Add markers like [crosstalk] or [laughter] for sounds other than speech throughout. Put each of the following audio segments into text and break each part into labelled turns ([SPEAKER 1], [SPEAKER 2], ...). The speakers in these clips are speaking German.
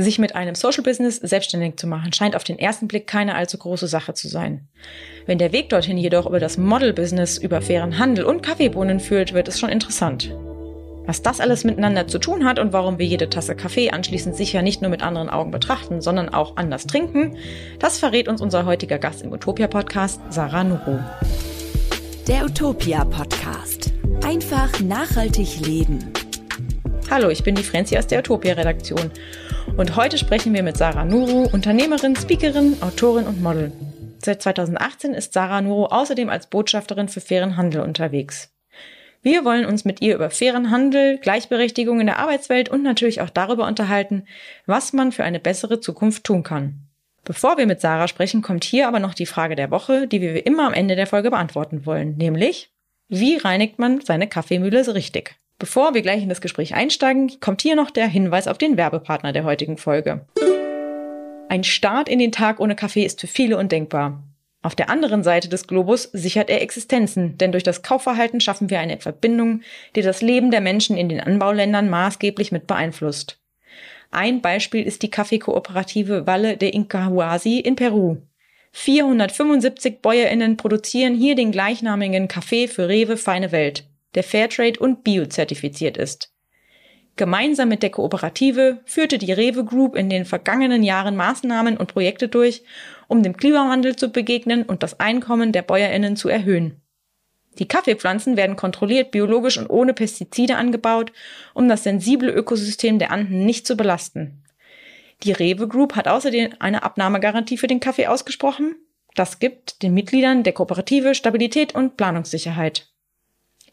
[SPEAKER 1] Sich mit einem Social Business selbstständig zu machen, scheint auf den ersten Blick keine allzu große Sache zu sein. Wenn der Weg dorthin jedoch über das Model Business, über fairen Handel und Kaffeebohnen führt, wird es schon interessant. Was das alles miteinander zu tun hat und warum wir jede Tasse Kaffee anschließend sicher nicht nur mit anderen Augen betrachten, sondern auch anders trinken, das verrät uns unser heutiger Gast im Utopia Podcast, Sarah Nuru.
[SPEAKER 2] Der Utopia Podcast. Einfach nachhaltig leben.
[SPEAKER 1] Hallo, ich bin die Franzi aus der Utopia Redaktion und heute sprechen wir mit Sarah Nuru, Unternehmerin, Speakerin, Autorin und Model. Seit 2018 ist Sarah Nuru außerdem als Botschafterin für fairen Handel unterwegs. Wir wollen uns mit ihr über fairen Handel, Gleichberechtigung in der Arbeitswelt und natürlich auch darüber unterhalten, was man für eine bessere Zukunft tun kann. Bevor wir mit Sarah sprechen, kommt hier aber noch die Frage der Woche, die wir immer am Ende der Folge beantworten wollen, nämlich, wie reinigt man seine Kaffeemühle so richtig? Bevor wir gleich in das Gespräch einsteigen, kommt hier noch der Hinweis auf den Werbepartner der heutigen Folge. Ein Start in den Tag ohne Kaffee ist für viele undenkbar. Auf der anderen Seite des Globus sichert er Existenzen, denn durch das Kaufverhalten schaffen wir eine Verbindung, die das Leben der Menschen in den Anbauländern maßgeblich mit beeinflusst. Ein Beispiel ist die Kaffeekooperative Valle de Incahuasi in Peru. 475 BäuerInnen produzieren hier den gleichnamigen Kaffee für Rewe Feine Welt der Fairtrade und Bio-zertifiziert ist. Gemeinsam mit der Kooperative führte die Rewe Group in den vergangenen Jahren Maßnahmen und Projekte durch, um dem Klimawandel zu begegnen und das Einkommen der Bäuerinnen zu erhöhen. Die Kaffeepflanzen werden kontrolliert biologisch und ohne Pestizide angebaut, um das sensible Ökosystem der Anden nicht zu belasten. Die Rewe Group hat außerdem eine Abnahmegarantie für den Kaffee ausgesprochen. Das gibt den Mitgliedern der Kooperative Stabilität und Planungssicherheit.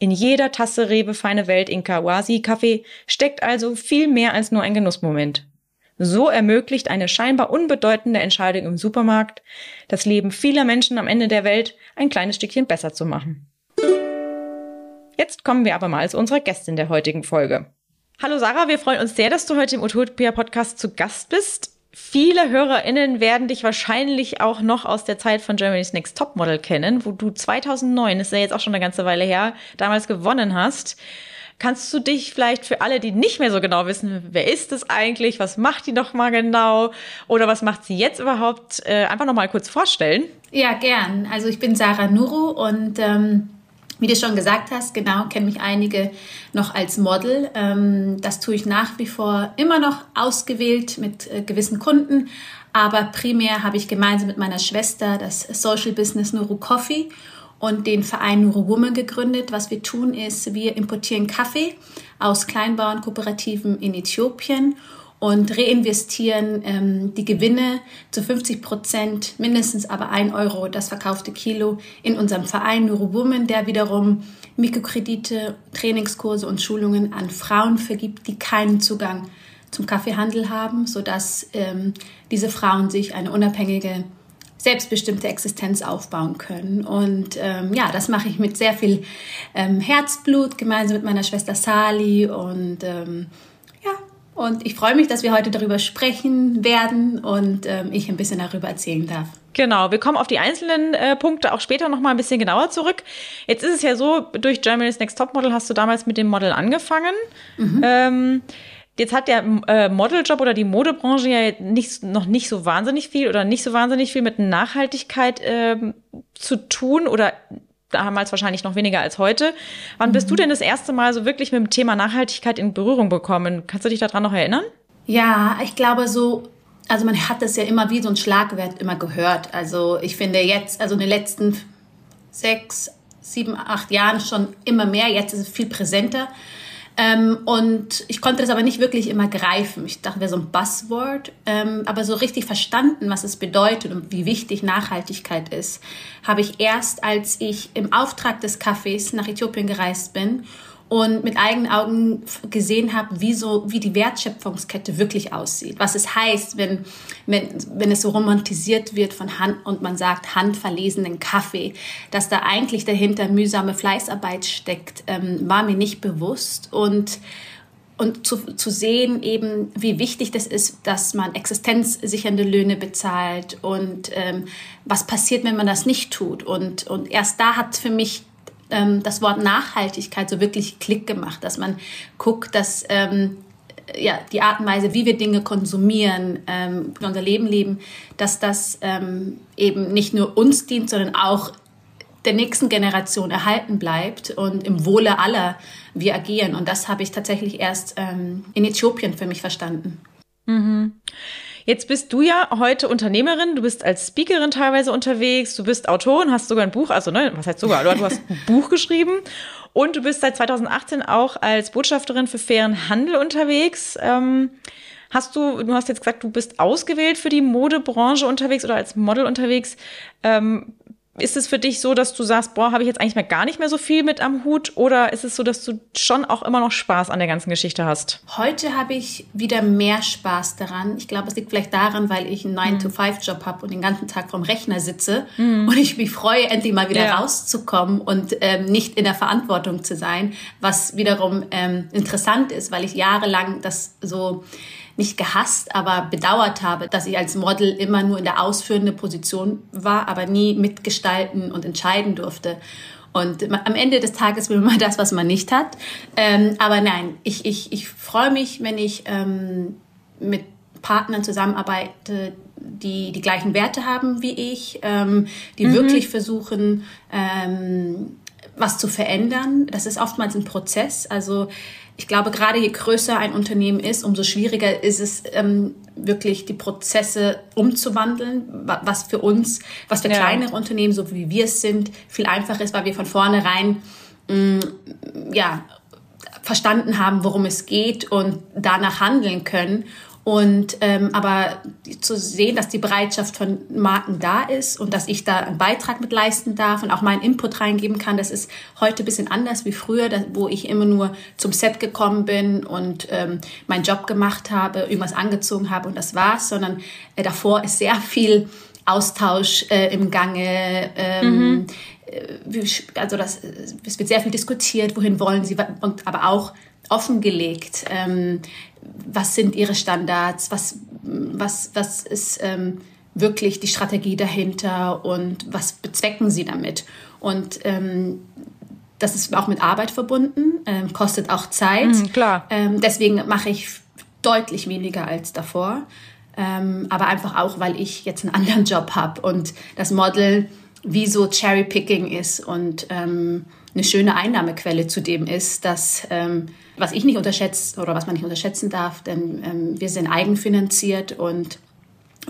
[SPEAKER 1] In jeder Tasse Rewe Feine Welt in Kawasi Kaffee steckt also viel mehr als nur ein Genussmoment. So ermöglicht eine scheinbar unbedeutende Entscheidung im Supermarkt, das Leben vieler Menschen am Ende der Welt ein kleines Stückchen besser zu machen. Jetzt kommen wir aber mal zu unserer Gästin der heutigen Folge. Hallo Sarah, wir freuen uns sehr, dass du heute im Utopia Podcast zu Gast bist. Viele HörerInnen werden dich wahrscheinlich auch noch aus der Zeit von Germany's Next Topmodel kennen, wo du 2009, ist ja jetzt auch schon eine ganze Weile her, damals gewonnen hast. Kannst du dich vielleicht für alle, die nicht mehr so genau wissen, wer ist es eigentlich, was macht die noch mal genau oder was macht sie jetzt überhaupt, äh, einfach noch mal kurz vorstellen?
[SPEAKER 3] Ja, gern. Also ich bin Sarah Nuru und ähm, wie du schon gesagt hast, genau, kennen mich einige noch als Model. Ähm, das tue ich nach wie vor immer noch ausgewählt mit äh, gewissen Kunden. Aber primär habe ich gemeinsam mit meiner Schwester das Social Business Nuru Coffee und den Verein Nuru Woman gegründet. Was wir tun ist, wir importieren Kaffee aus Kleinbauernkooperativen in Äthiopien und reinvestieren ähm, die Gewinne zu 50 Prozent, mindestens aber ein Euro das verkaufte Kilo in unserem Verein Neuro Women, der wiederum Mikrokredite, Trainingskurse und Schulungen an Frauen vergibt, die keinen Zugang zum Kaffeehandel haben, sodass ähm, diese Frauen sich eine unabhängige selbstbestimmte Existenz aufbauen können. Und ähm, ja, das mache ich mit sehr viel ähm, Herzblut, gemeinsam mit meiner Schwester Sali und ähm, und ich freue mich, dass wir heute darüber sprechen werden und ähm, ich ein bisschen darüber erzählen darf.
[SPEAKER 1] Genau, wir kommen auf die einzelnen äh, Punkte auch später noch mal ein bisschen genauer zurück. Jetzt ist es ja so, durch Germany's Next Top Model hast du damals mit dem Model angefangen. Mhm. Ähm, jetzt hat der äh, Modeljob oder die Modebranche ja nicht, noch nicht so wahnsinnig viel oder nicht so wahnsinnig viel mit Nachhaltigkeit ähm, zu tun oder damals wahrscheinlich noch weniger als heute. Wann bist du mhm. denn das erste Mal so wirklich mit dem Thema Nachhaltigkeit in Berührung bekommen? Kannst du dich daran noch erinnern?
[SPEAKER 3] Ja, ich glaube so, also man hat das ja immer wie so ein Schlagwort immer gehört. Also ich finde jetzt, also in den letzten sechs, sieben, acht Jahren schon immer mehr. Jetzt ist es viel präsenter. Ähm, und ich konnte das aber nicht wirklich immer greifen. Ich dachte, wäre so ein Buzzword. Ähm, aber so richtig verstanden, was es bedeutet und wie wichtig Nachhaltigkeit ist, habe ich erst, als ich im Auftrag des Cafés nach Äthiopien gereist bin und mit eigenen Augen gesehen habe, wie, so, wie die Wertschöpfungskette wirklich aussieht. Was es heißt, wenn, wenn, wenn es so romantisiert wird von Hand und man sagt handverlesenen Kaffee, dass da eigentlich dahinter mühsame Fleißarbeit steckt, ähm, war mir nicht bewusst. Und und zu, zu sehen eben, wie wichtig das ist, dass man existenzsichernde Löhne bezahlt und ähm, was passiert, wenn man das nicht tut. Und, und erst da hat für mich ähm, das Wort Nachhaltigkeit so wirklich Klick gemacht, dass man guckt, dass ähm, ja, die Art und Weise, wie wir Dinge konsumieren, ähm, unser Leben leben, dass das ähm, eben nicht nur uns dient, sondern auch der nächsten Generation erhalten bleibt und im Wohle aller wir agieren. Und das habe ich tatsächlich erst ähm, in Äthiopien für mich verstanden.
[SPEAKER 1] Mhm. Jetzt bist du ja heute Unternehmerin, du bist als Speakerin teilweise unterwegs, du bist Autorin, hast sogar ein Buch, also ne, was heißt sogar, du hast ein Buch geschrieben und du bist seit 2018 auch als Botschafterin für fairen Handel unterwegs. Ähm, hast du, du hast jetzt gesagt, du bist ausgewählt für die Modebranche unterwegs oder als Model unterwegs. Ähm, ist es für dich so, dass du sagst, boah, habe ich jetzt eigentlich mal gar nicht mehr so viel mit am Hut? Oder ist es so, dass du schon auch immer noch Spaß an der ganzen Geschichte hast?
[SPEAKER 3] Heute habe ich wieder mehr Spaß daran. Ich glaube, es liegt vielleicht daran, weil ich einen 9-to-5-Job habe und den ganzen Tag vorm Rechner sitze mhm. und ich mich freue, endlich mal wieder ja. rauszukommen und ähm, nicht in der Verantwortung zu sein, was wiederum ähm, interessant ist, weil ich jahrelang das so nicht gehasst, aber bedauert habe, dass ich als Model immer nur in der ausführenden Position war, aber nie mitgestalten und entscheiden durfte. Und am Ende des Tages will man [laughs] das, was man nicht hat. Ähm, aber nein, ich, ich, ich freue mich, wenn ich ähm, mit Partnern zusammenarbeite, die die gleichen Werte haben wie ich, ähm, die mhm. wirklich versuchen, ähm, was zu verändern. Das ist oftmals ein Prozess. Also ich glaube, gerade je größer ein Unternehmen ist, umso schwieriger ist es ähm, wirklich, die Prozesse umzuwandeln, was für uns, was für ja. kleinere Unternehmen, so wie wir es sind, viel einfacher ist, weil wir von vornherein mh, mm, ja, verstanden haben, worum es geht und danach handeln können und ähm, aber zu sehen, dass die Bereitschaft von Marken da ist und dass ich da einen Beitrag mit leisten darf und auch meinen Input reingeben kann, das ist heute ein bisschen anders wie früher, wo ich immer nur zum Set gekommen bin und ähm, meinen Job gemacht habe, irgendwas angezogen habe und das war's, sondern äh, davor ist sehr viel Austausch äh, im Gange. Ähm, mhm. Äh, also das, es wird sehr viel diskutiert, wohin wollen Sie, aber auch offengelegt. Ähm, was sind ihre Standards, was, was, was ist ähm, wirklich die Strategie dahinter und was bezwecken sie damit. Und ähm, das ist auch mit Arbeit verbunden, ähm, kostet auch Zeit.
[SPEAKER 1] Mhm, klar.
[SPEAKER 3] Ähm, deswegen mache ich deutlich weniger als davor. Ähm, aber einfach auch, weil ich jetzt einen anderen Job habe und das Model wie so Cherry-Picking ist und ähm, eine schöne Einnahmequelle zudem ist, dass ähm, was ich nicht unterschätze oder was man nicht unterschätzen darf, denn ähm, wir sind eigenfinanziert und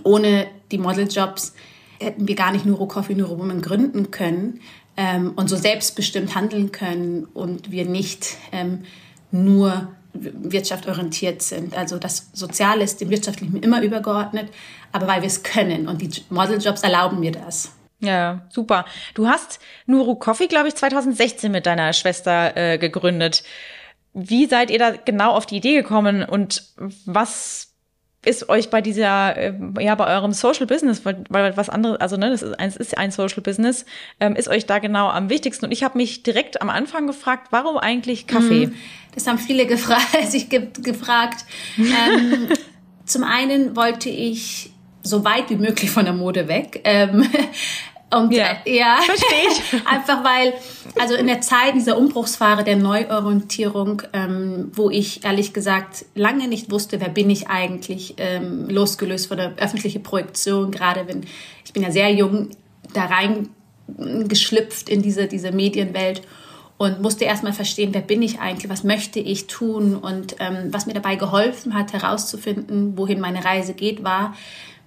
[SPEAKER 3] ohne die Modeljobs hätten wir gar nicht Neuro Coffee, Neuro Woman gründen können ähm, und so selbstbestimmt handeln können und wir nicht ähm, nur wirtschaftorientiert sind. Also das Soziale ist dem Wirtschaftlichen immer übergeordnet, aber weil wir es können und die Modeljobs erlauben mir das.
[SPEAKER 1] Ja, super. Du hast Nuru Coffee, glaube ich, 2016 mit deiner Schwester äh, gegründet. Wie seid ihr da genau auf die Idee gekommen und was ist euch bei dieser, äh, ja, bei eurem Social Business, weil, weil was anderes, also ne, das ist, eins ist ein Social Business, ähm, ist euch da genau am wichtigsten? Und ich habe mich direkt am Anfang gefragt, warum eigentlich Kaffee? Mhm.
[SPEAKER 3] Das haben viele gefragt, [laughs] sich ge gefragt. ähm, zum einen wollte ich so weit wie möglich von der Mode weg. Ähm, und ja, äh, ja verstehe ich. [laughs] einfach weil, also in der Zeit dieser Umbruchsphase der Neuorientierung, ähm, wo ich ehrlich gesagt lange nicht wusste, wer bin ich eigentlich, ähm, losgelöst von der öffentlichen Projektion, gerade wenn, ich bin ja sehr jung da reingeschlüpft in diese, diese Medienwelt und musste erstmal verstehen, wer bin ich eigentlich, was möchte ich tun und ähm, was mir dabei geholfen hat, herauszufinden, wohin meine Reise geht, war,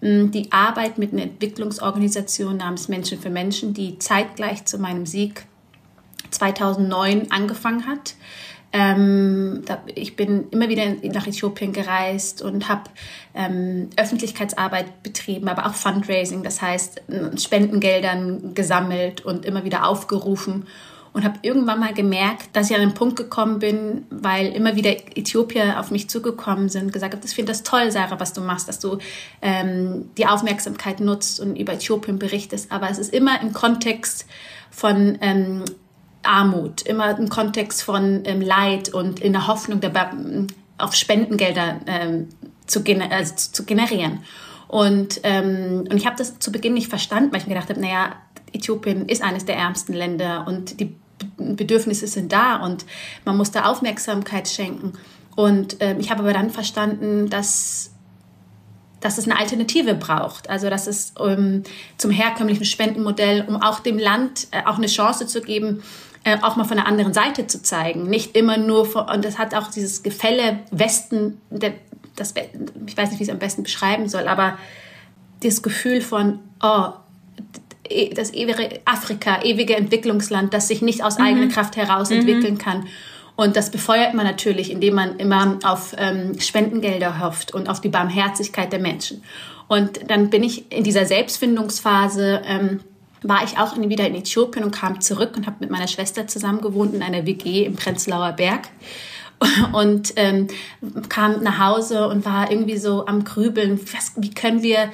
[SPEAKER 3] die Arbeit mit einer Entwicklungsorganisation namens Menschen für Menschen, die zeitgleich zu meinem Sieg 2009 angefangen hat. Ähm, ich bin immer wieder nach Äthiopien gereist und habe ähm, Öffentlichkeitsarbeit betrieben, aber auch Fundraising, das heißt Spendengeldern gesammelt und immer wieder aufgerufen und habe irgendwann mal gemerkt, dass ich an einen Punkt gekommen bin, weil immer wieder Äthiopier auf mich zugekommen sind, gesagt haben, ich finde das toll, Sarah, was du machst, dass du ähm, die Aufmerksamkeit nutzt und über Äthiopien berichtest, aber es ist immer im Kontext von ähm, Armut, immer im Kontext von ähm, Leid und in der Hoffnung, der, auf Spendengelder ähm, zu, gener also zu generieren. Und, ähm, und ich habe das zu Beginn nicht verstanden, weil ich mir gedacht habe, naja, Äthiopien ist eines der ärmsten Länder und die Bedürfnisse sind da und man muss da Aufmerksamkeit schenken. Und ähm, ich habe aber dann verstanden, dass dass es eine Alternative braucht. Also dass es ähm, zum herkömmlichen Spendenmodell, um auch dem Land äh, auch eine Chance zu geben, äh, auch mal von der anderen Seite zu zeigen. Nicht immer nur, von, und das hat auch dieses Gefälle Westen, der, das, ich weiß nicht, wie ich es am besten beschreiben soll, aber das Gefühl von, oh, das ewige Afrika, ewige Entwicklungsland, das sich nicht aus mhm. eigener Kraft heraus entwickeln mhm. kann. Und das befeuert man natürlich, indem man immer auf ähm, Spendengelder hofft und auf die Barmherzigkeit der Menschen. Und dann bin ich in dieser Selbstfindungsphase, ähm, war ich auch wieder in Äthiopien und kam zurück und habe mit meiner Schwester zusammen gewohnt in einer WG im Prenzlauer Berg [laughs] und ähm, kam nach Hause und war irgendwie so am Grübeln, was, wie können wir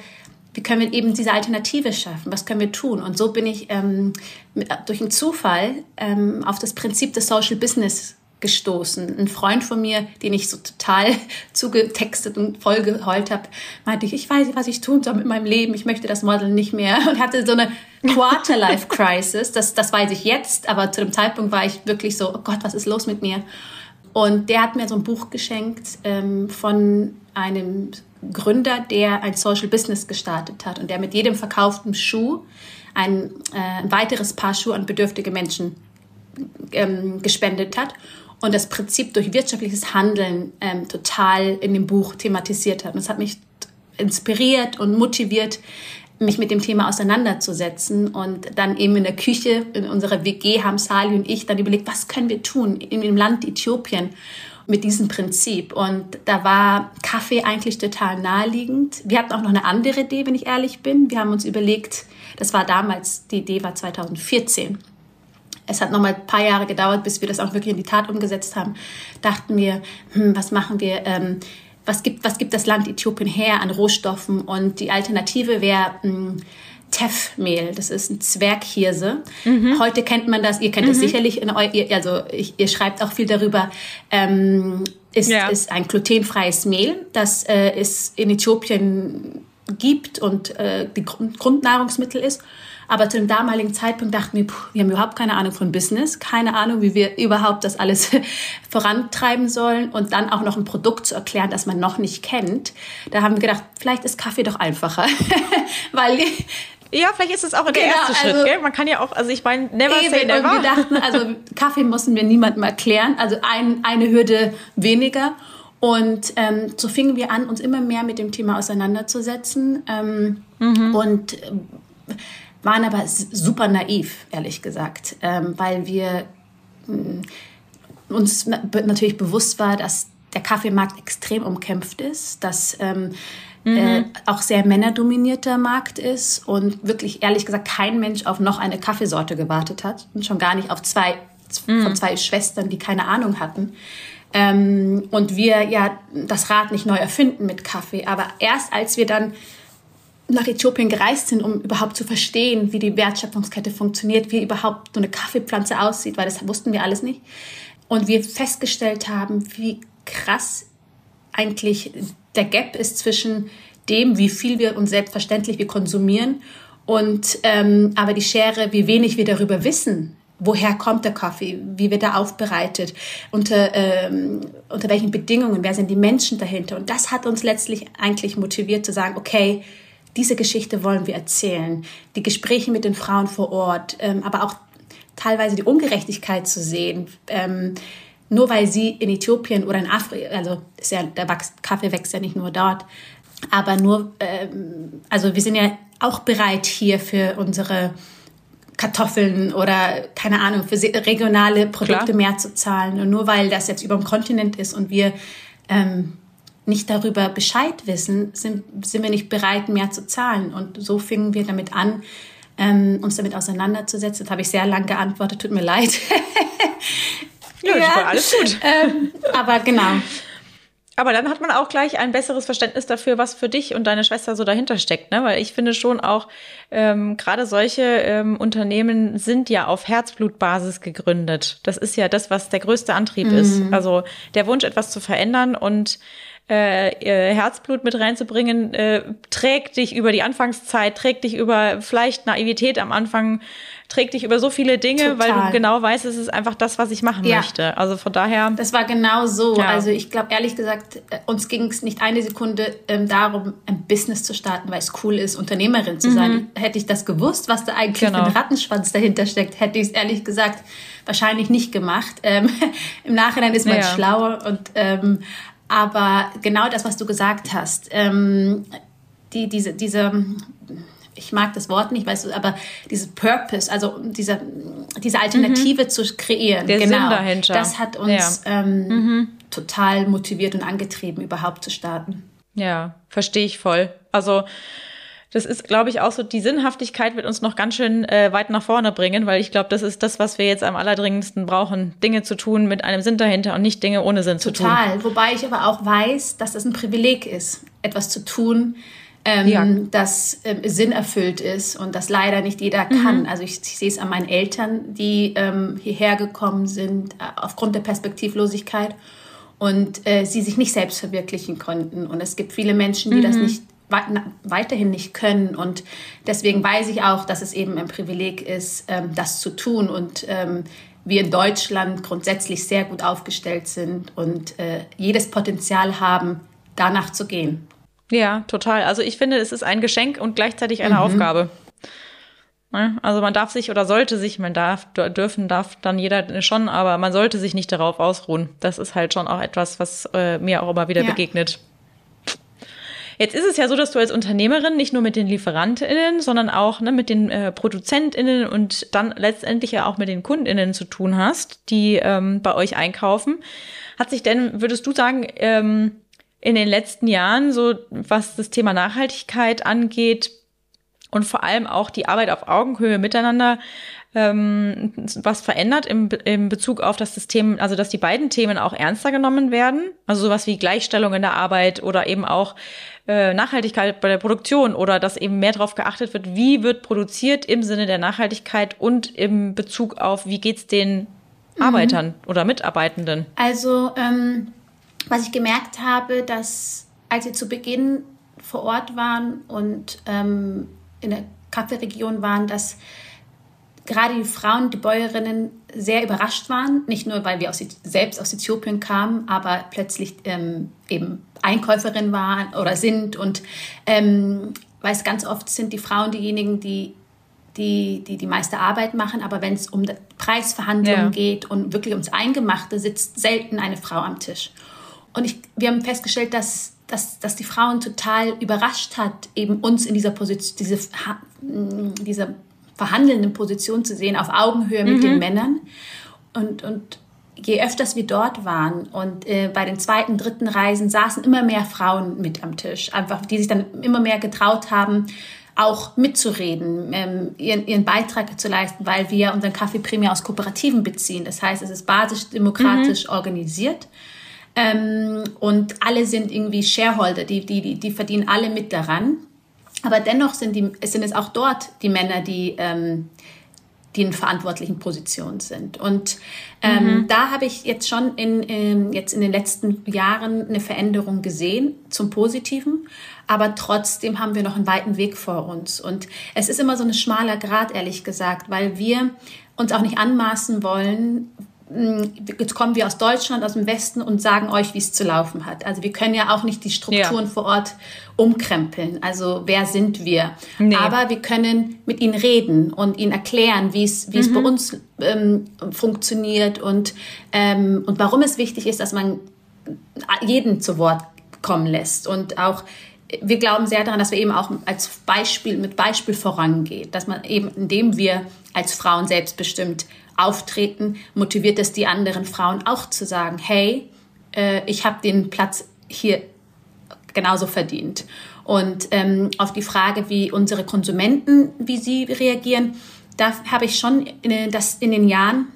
[SPEAKER 3] wie können wir eben diese Alternative schaffen? Was können wir tun? Und so bin ich ähm, mit, durch einen Zufall ähm, auf das Prinzip des Social Business gestoßen. Ein Freund von mir, den ich so total [laughs] zugetextet und voll geheult habe, meinte ich, ich weiß nicht, was ich tun soll mit meinem Leben, ich möchte das Model nicht mehr [laughs] und hatte so eine Quarter-Life-Crisis. Das, das weiß ich jetzt, aber zu dem Zeitpunkt war ich wirklich so, oh Gott, was ist los mit mir? Und der hat mir so ein Buch geschenkt ähm, von einem Gründer, der ein Social Business gestartet hat und der mit jedem verkauften Schuh ein, äh, ein weiteres Paar Schuhe an bedürftige Menschen ähm, gespendet hat und das Prinzip durch wirtschaftliches Handeln ähm, total in dem Buch thematisiert hat. Und das hat mich inspiriert und motiviert, mich mit dem Thema auseinanderzusetzen. Und dann eben in der Küche, in unserer WG, haben Sali und ich dann überlegt, was können wir tun in dem Land Äthiopien mit diesem Prinzip. Und da war Kaffee eigentlich total naheliegend. Wir hatten auch noch eine andere Idee, wenn ich ehrlich bin. Wir haben uns überlegt, das war damals, die Idee war 2014 es hat noch mal ein paar Jahre gedauert, bis wir das auch wirklich in die Tat umgesetzt haben, dachten wir, hm, was machen wir, ähm, was, gibt, was gibt das Land Äthiopien her an Rohstoffen? Und die Alternative wäre hm, Teffmehl, das ist ein Zwerghirse. Mhm. Heute kennt man das, ihr kennt mhm. es sicherlich, in eu, also ich, ihr schreibt auch viel darüber. Ähm, ist, ja. ist ein glutenfreies Mehl, das äh, es in Äthiopien gibt und äh, die Grundnahrungsmittel ist. Aber zu dem damaligen Zeitpunkt dachten wir, puh, wir haben überhaupt keine Ahnung von Business, keine Ahnung, wie wir überhaupt das alles [laughs] vorantreiben sollen und dann auch noch ein Produkt zu erklären, das man noch nicht kennt. Da haben wir gedacht, vielleicht ist Kaffee doch einfacher, [laughs] weil
[SPEAKER 1] ja, vielleicht ist es auch der genau, erste Schritt, also, gell? Man kann ja auch, also ich meine, never eben, say never.
[SPEAKER 3] Und wir dachten, also Kaffee mussten wir niemandem erklären, also ein, eine Hürde weniger. Und ähm, so fingen wir an, uns immer mehr mit dem Thema auseinanderzusetzen. Ähm, mhm. Und äh, waren aber super naiv, ehrlich gesagt, ähm, weil wir mm, uns natürlich bewusst war, dass der Kaffeemarkt extrem umkämpft ist, dass ähm, mhm. äh, auch sehr männerdominierter Markt ist und wirklich ehrlich gesagt kein Mensch auf noch eine Kaffeesorte gewartet hat und schon gar nicht auf zwei mhm. von zwei Schwestern, die keine Ahnung hatten. Ähm, und wir ja das Rad nicht neu erfinden mit Kaffee, aber erst als wir dann nach Äthiopien gereist sind, um überhaupt zu verstehen, wie die Wertschöpfungskette funktioniert, wie überhaupt so eine Kaffeepflanze aussieht, weil das wussten wir alles nicht. Und wir festgestellt haben, wie krass eigentlich der Gap ist zwischen dem, wie viel wir uns selbstverständlich wir konsumieren und ähm, aber die Schere, wie wenig wir darüber wissen, woher kommt der Kaffee, wie wird er aufbereitet, unter, ähm, unter welchen Bedingungen, wer sind die Menschen dahinter. Und das hat uns letztlich eigentlich motiviert zu sagen, okay, diese Geschichte wollen wir erzählen. Die Gespräche mit den Frauen vor Ort, ähm, aber auch teilweise die Ungerechtigkeit zu sehen. Ähm, nur weil sie in Äthiopien oder in Afrika, also ist ja, der Kaffee wächst ja nicht nur dort, aber nur, ähm, also wir sind ja auch bereit hier für unsere Kartoffeln oder keine Ahnung, für regionale Produkte Klar. mehr zu zahlen. Und nur weil das jetzt über dem Kontinent ist und wir ähm, nicht darüber Bescheid wissen, sind, sind wir nicht bereit, mehr zu zahlen. Und so fingen wir damit an, ähm, uns damit auseinanderzusetzen. Das habe ich sehr lang geantwortet, tut mir leid. [laughs]
[SPEAKER 1] ja, ja. alles gut. [laughs]
[SPEAKER 3] Ähm, aber genau.
[SPEAKER 1] Aber dann hat man auch gleich ein besseres Verständnis dafür, was für dich und deine Schwester so dahinter steckt, ne? Weil ich finde schon auch, ähm, gerade solche ähm, Unternehmen sind ja auf Herzblutbasis gegründet. Das ist ja das, was der größte Antrieb mhm. ist. Also der Wunsch, etwas zu verändern und äh, Herzblut mit reinzubringen, äh, trägt dich über die Anfangszeit, trägt dich über vielleicht Naivität am Anfang, trägt dich über so viele Dinge, Total. weil du genau weißt, es ist einfach das, was ich machen ja. möchte. Also von daher.
[SPEAKER 3] Das war genau so. Ja. Also ich glaube, ehrlich gesagt, äh, uns ging es nicht eine Sekunde ähm, darum, ein Business zu starten, weil es cool ist, Unternehmerin zu sein. Mhm. Hätte ich das gewusst, was da eigentlich genau. für ein Rattenschwanz dahinter steckt, hätte ich es ehrlich gesagt wahrscheinlich nicht gemacht. Ähm, [laughs] Im Nachhinein ist man ja. schlauer und ähm, aber genau das, was du gesagt hast, ähm, die, diese, diese, ich mag das Wort nicht, weißt du, aber dieses Purpose, also diese, diese Alternative mhm. zu kreieren,
[SPEAKER 1] Der genau, Sinn dahinter.
[SPEAKER 3] das hat uns ja. ähm, mhm. total motiviert und angetrieben, überhaupt zu starten.
[SPEAKER 1] Ja, verstehe ich voll. Also das ist, glaube ich, auch so, die Sinnhaftigkeit wird uns noch ganz schön äh, weit nach vorne bringen, weil ich glaube, das ist das, was wir jetzt am allerdringendsten brauchen, Dinge zu tun mit einem Sinn dahinter und nicht Dinge ohne Sinn
[SPEAKER 3] Total.
[SPEAKER 1] zu tun.
[SPEAKER 3] Total, wobei ich aber auch weiß, dass das ein Privileg ist, etwas zu tun, ähm, ja. das ähm, Sinn erfüllt ist und das leider nicht jeder mhm. kann. Also ich, ich sehe es an meinen Eltern, die ähm, hierher gekommen sind äh, aufgrund der Perspektivlosigkeit und äh, sie sich nicht selbst verwirklichen konnten. Und es gibt viele Menschen, die mhm. das nicht weiterhin nicht können. Und deswegen weiß ich auch, dass es eben ein Privileg ist, ähm, das zu tun. Und ähm, wir in Deutschland grundsätzlich sehr gut aufgestellt sind und äh, jedes Potenzial haben, danach zu gehen.
[SPEAKER 1] Ja, total. Also ich finde, es ist ein Geschenk und gleichzeitig eine mhm. Aufgabe. Ne? Also man darf sich oder sollte sich, man darf, dürfen darf dann jeder schon, aber man sollte sich nicht darauf ausruhen. Das ist halt schon auch etwas, was äh, mir auch immer wieder ja. begegnet. Jetzt ist es ja so, dass du als Unternehmerin nicht nur mit den LieferantInnen, sondern auch ne, mit den äh, ProduzentInnen und dann letztendlich ja auch mit den KundInnen zu tun hast, die ähm, bei euch einkaufen. Hat sich denn, würdest du sagen, ähm, in den letzten Jahren, so was das Thema Nachhaltigkeit angeht und vor allem auch die Arbeit auf Augenhöhe miteinander, ähm, was verändert im, im Bezug auf das System, also dass die beiden Themen auch ernster genommen werden, also sowas wie Gleichstellung in der Arbeit oder eben auch äh, Nachhaltigkeit bei der Produktion oder dass eben mehr darauf geachtet wird, wie wird produziert im Sinne der Nachhaltigkeit und im Bezug auf, wie geht's den mhm. Arbeitern oder Mitarbeitenden?
[SPEAKER 3] Also ähm, was ich gemerkt habe, dass als wir zu Beginn vor Ort waren und ähm, in der Kaffeeregion waren, dass gerade die Frauen, die Bäuerinnen sehr überrascht waren, nicht nur weil wir aus, selbst aus Äthiopien kamen, aber plötzlich ähm, eben Einkäuferin waren oder sind und ähm, weil es ganz oft sind die Frauen diejenigen, die die die, die meiste Arbeit machen, aber wenn es um Preisverhandlungen ja. geht und wirklich ums Eingemachte, sitzt selten eine Frau am Tisch. Und ich, wir haben festgestellt, dass, dass, dass die Frauen total überrascht hat, eben uns in dieser Position, diese, diese verhandelnden Position zu sehen, auf Augenhöhe mit mhm. den Männern. Und, und je öfters wir dort waren und äh, bei den zweiten, dritten Reisen saßen immer mehr Frauen mit am Tisch, einfach die sich dann immer mehr getraut haben, auch mitzureden, ähm, ihren, ihren Beitrag zu leisten, weil wir unseren Kaffee primär aus Kooperativen beziehen. Das heißt, es ist basisdemokratisch mhm. organisiert. Ähm, und alle sind irgendwie Shareholder, die, die, die verdienen alle mit daran. Aber dennoch sind, die, sind es auch dort die Männer, die, ähm, die in verantwortlichen Positionen sind. Und ähm, mhm. da habe ich jetzt schon in, in, jetzt in den letzten Jahren eine Veränderung gesehen zum Positiven. Aber trotzdem haben wir noch einen weiten Weg vor uns. Und es ist immer so ein schmaler Grad, ehrlich gesagt, weil wir uns auch nicht anmaßen wollen, jetzt kommen wir aus Deutschland, aus dem Westen und sagen euch, wie es zu laufen hat. Also wir können ja auch nicht die Strukturen ja. vor Ort umkrempeln. Also wer sind wir? Nee. Aber wir können mit ihnen reden und ihnen erklären, wie es, wie mhm. es bei uns ähm, funktioniert und, ähm, und warum es wichtig ist, dass man jeden zu Wort kommen lässt und auch wir glauben sehr daran, dass wir eben auch als Beispiel, mit Beispiel vorangehen, dass man eben, indem wir als Frauen selbstbestimmt auftreten, motiviert es die anderen Frauen auch zu sagen, hey, äh, ich habe den Platz hier genauso verdient. Und ähm, auf die Frage, wie unsere Konsumenten, wie sie reagieren, da habe ich schon in, das in den Jahren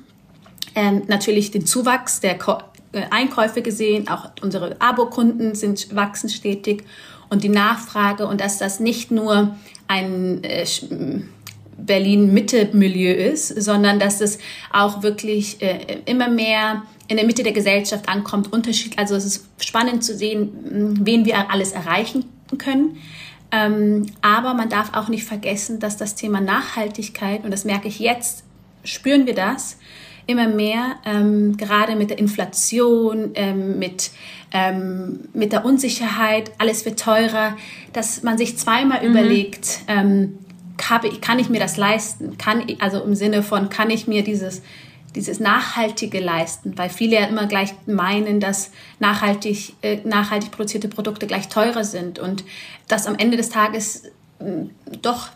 [SPEAKER 3] ähm, natürlich den Zuwachs der Ko äh, Einkäufe gesehen, auch unsere Abokunden sind wachsen stetig und die Nachfrage und dass das nicht nur ein äh, Berlin-Mitte-Milieu ist, sondern dass es auch wirklich äh, immer mehr in der Mitte der Gesellschaft ankommt, unterschiedlich. Also es ist spannend zu sehen, wen wir alles erreichen können. Ähm, aber man darf auch nicht vergessen, dass das Thema Nachhaltigkeit, und das merke ich jetzt, spüren wir das, immer mehr, ähm, gerade mit der Inflation, ähm, mit, ähm, mit der Unsicherheit, alles wird teurer, dass man sich zweimal mhm. überlegt, ähm, kann ich mir das leisten? Kann, also im Sinne von, kann ich mir dieses, dieses Nachhaltige leisten? Weil viele ja immer gleich meinen, dass nachhaltig, äh, nachhaltig produzierte Produkte gleich teurer sind und dass am Ende des Tages äh, doch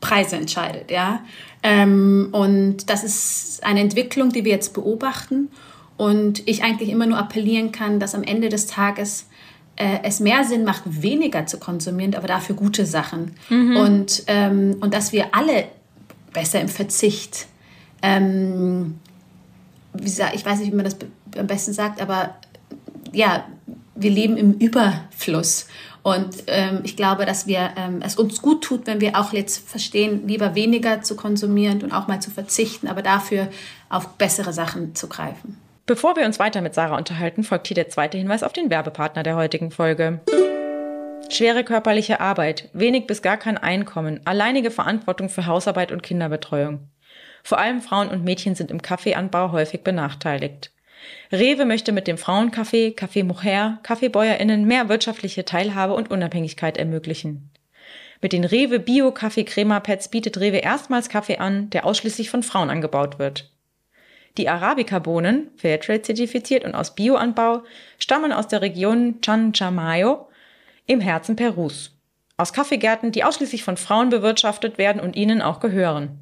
[SPEAKER 3] Preise entscheidet, ja. Ähm, und das ist eine Entwicklung, die wir jetzt beobachten und ich eigentlich immer nur appellieren kann, dass am Ende des Tages äh, es mehr Sinn macht, weniger zu konsumieren, aber dafür gute Sachen. Mhm. Und, ähm, und dass wir alle besser im Verzicht, ähm, wie gesagt, ich weiß nicht, wie man das am besten sagt, aber ja, wir leben im Überfluss. Und ähm, ich glaube, dass wir ähm, es uns gut tut, wenn wir auch jetzt verstehen, lieber weniger zu konsumieren und auch mal zu verzichten, aber dafür auf bessere Sachen zu greifen.
[SPEAKER 1] Bevor wir uns weiter mit Sarah unterhalten, folgt hier der zweite Hinweis auf den Werbepartner der heutigen Folge. Schwere körperliche Arbeit, wenig bis gar kein Einkommen, alleinige Verantwortung für Hausarbeit und Kinderbetreuung. Vor allem Frauen und Mädchen sind im Kaffeeanbau häufig benachteiligt. Rewe möchte mit dem Frauencafé, Café Moher, Kaffeebäuerinnen mehr wirtschaftliche Teilhabe und Unabhängigkeit ermöglichen. Mit den Rewe Bio Kaffee Crema Pads bietet Rewe erstmals Kaffee an, der ausschließlich von Frauen angebaut wird. Die Arabica-Bohnen, Fairtrade zertifiziert und aus Bioanbau, stammen aus der Region Chanchamayo im Herzen Perus. Aus Kaffeegärten, die ausschließlich von Frauen bewirtschaftet werden und ihnen auch gehören.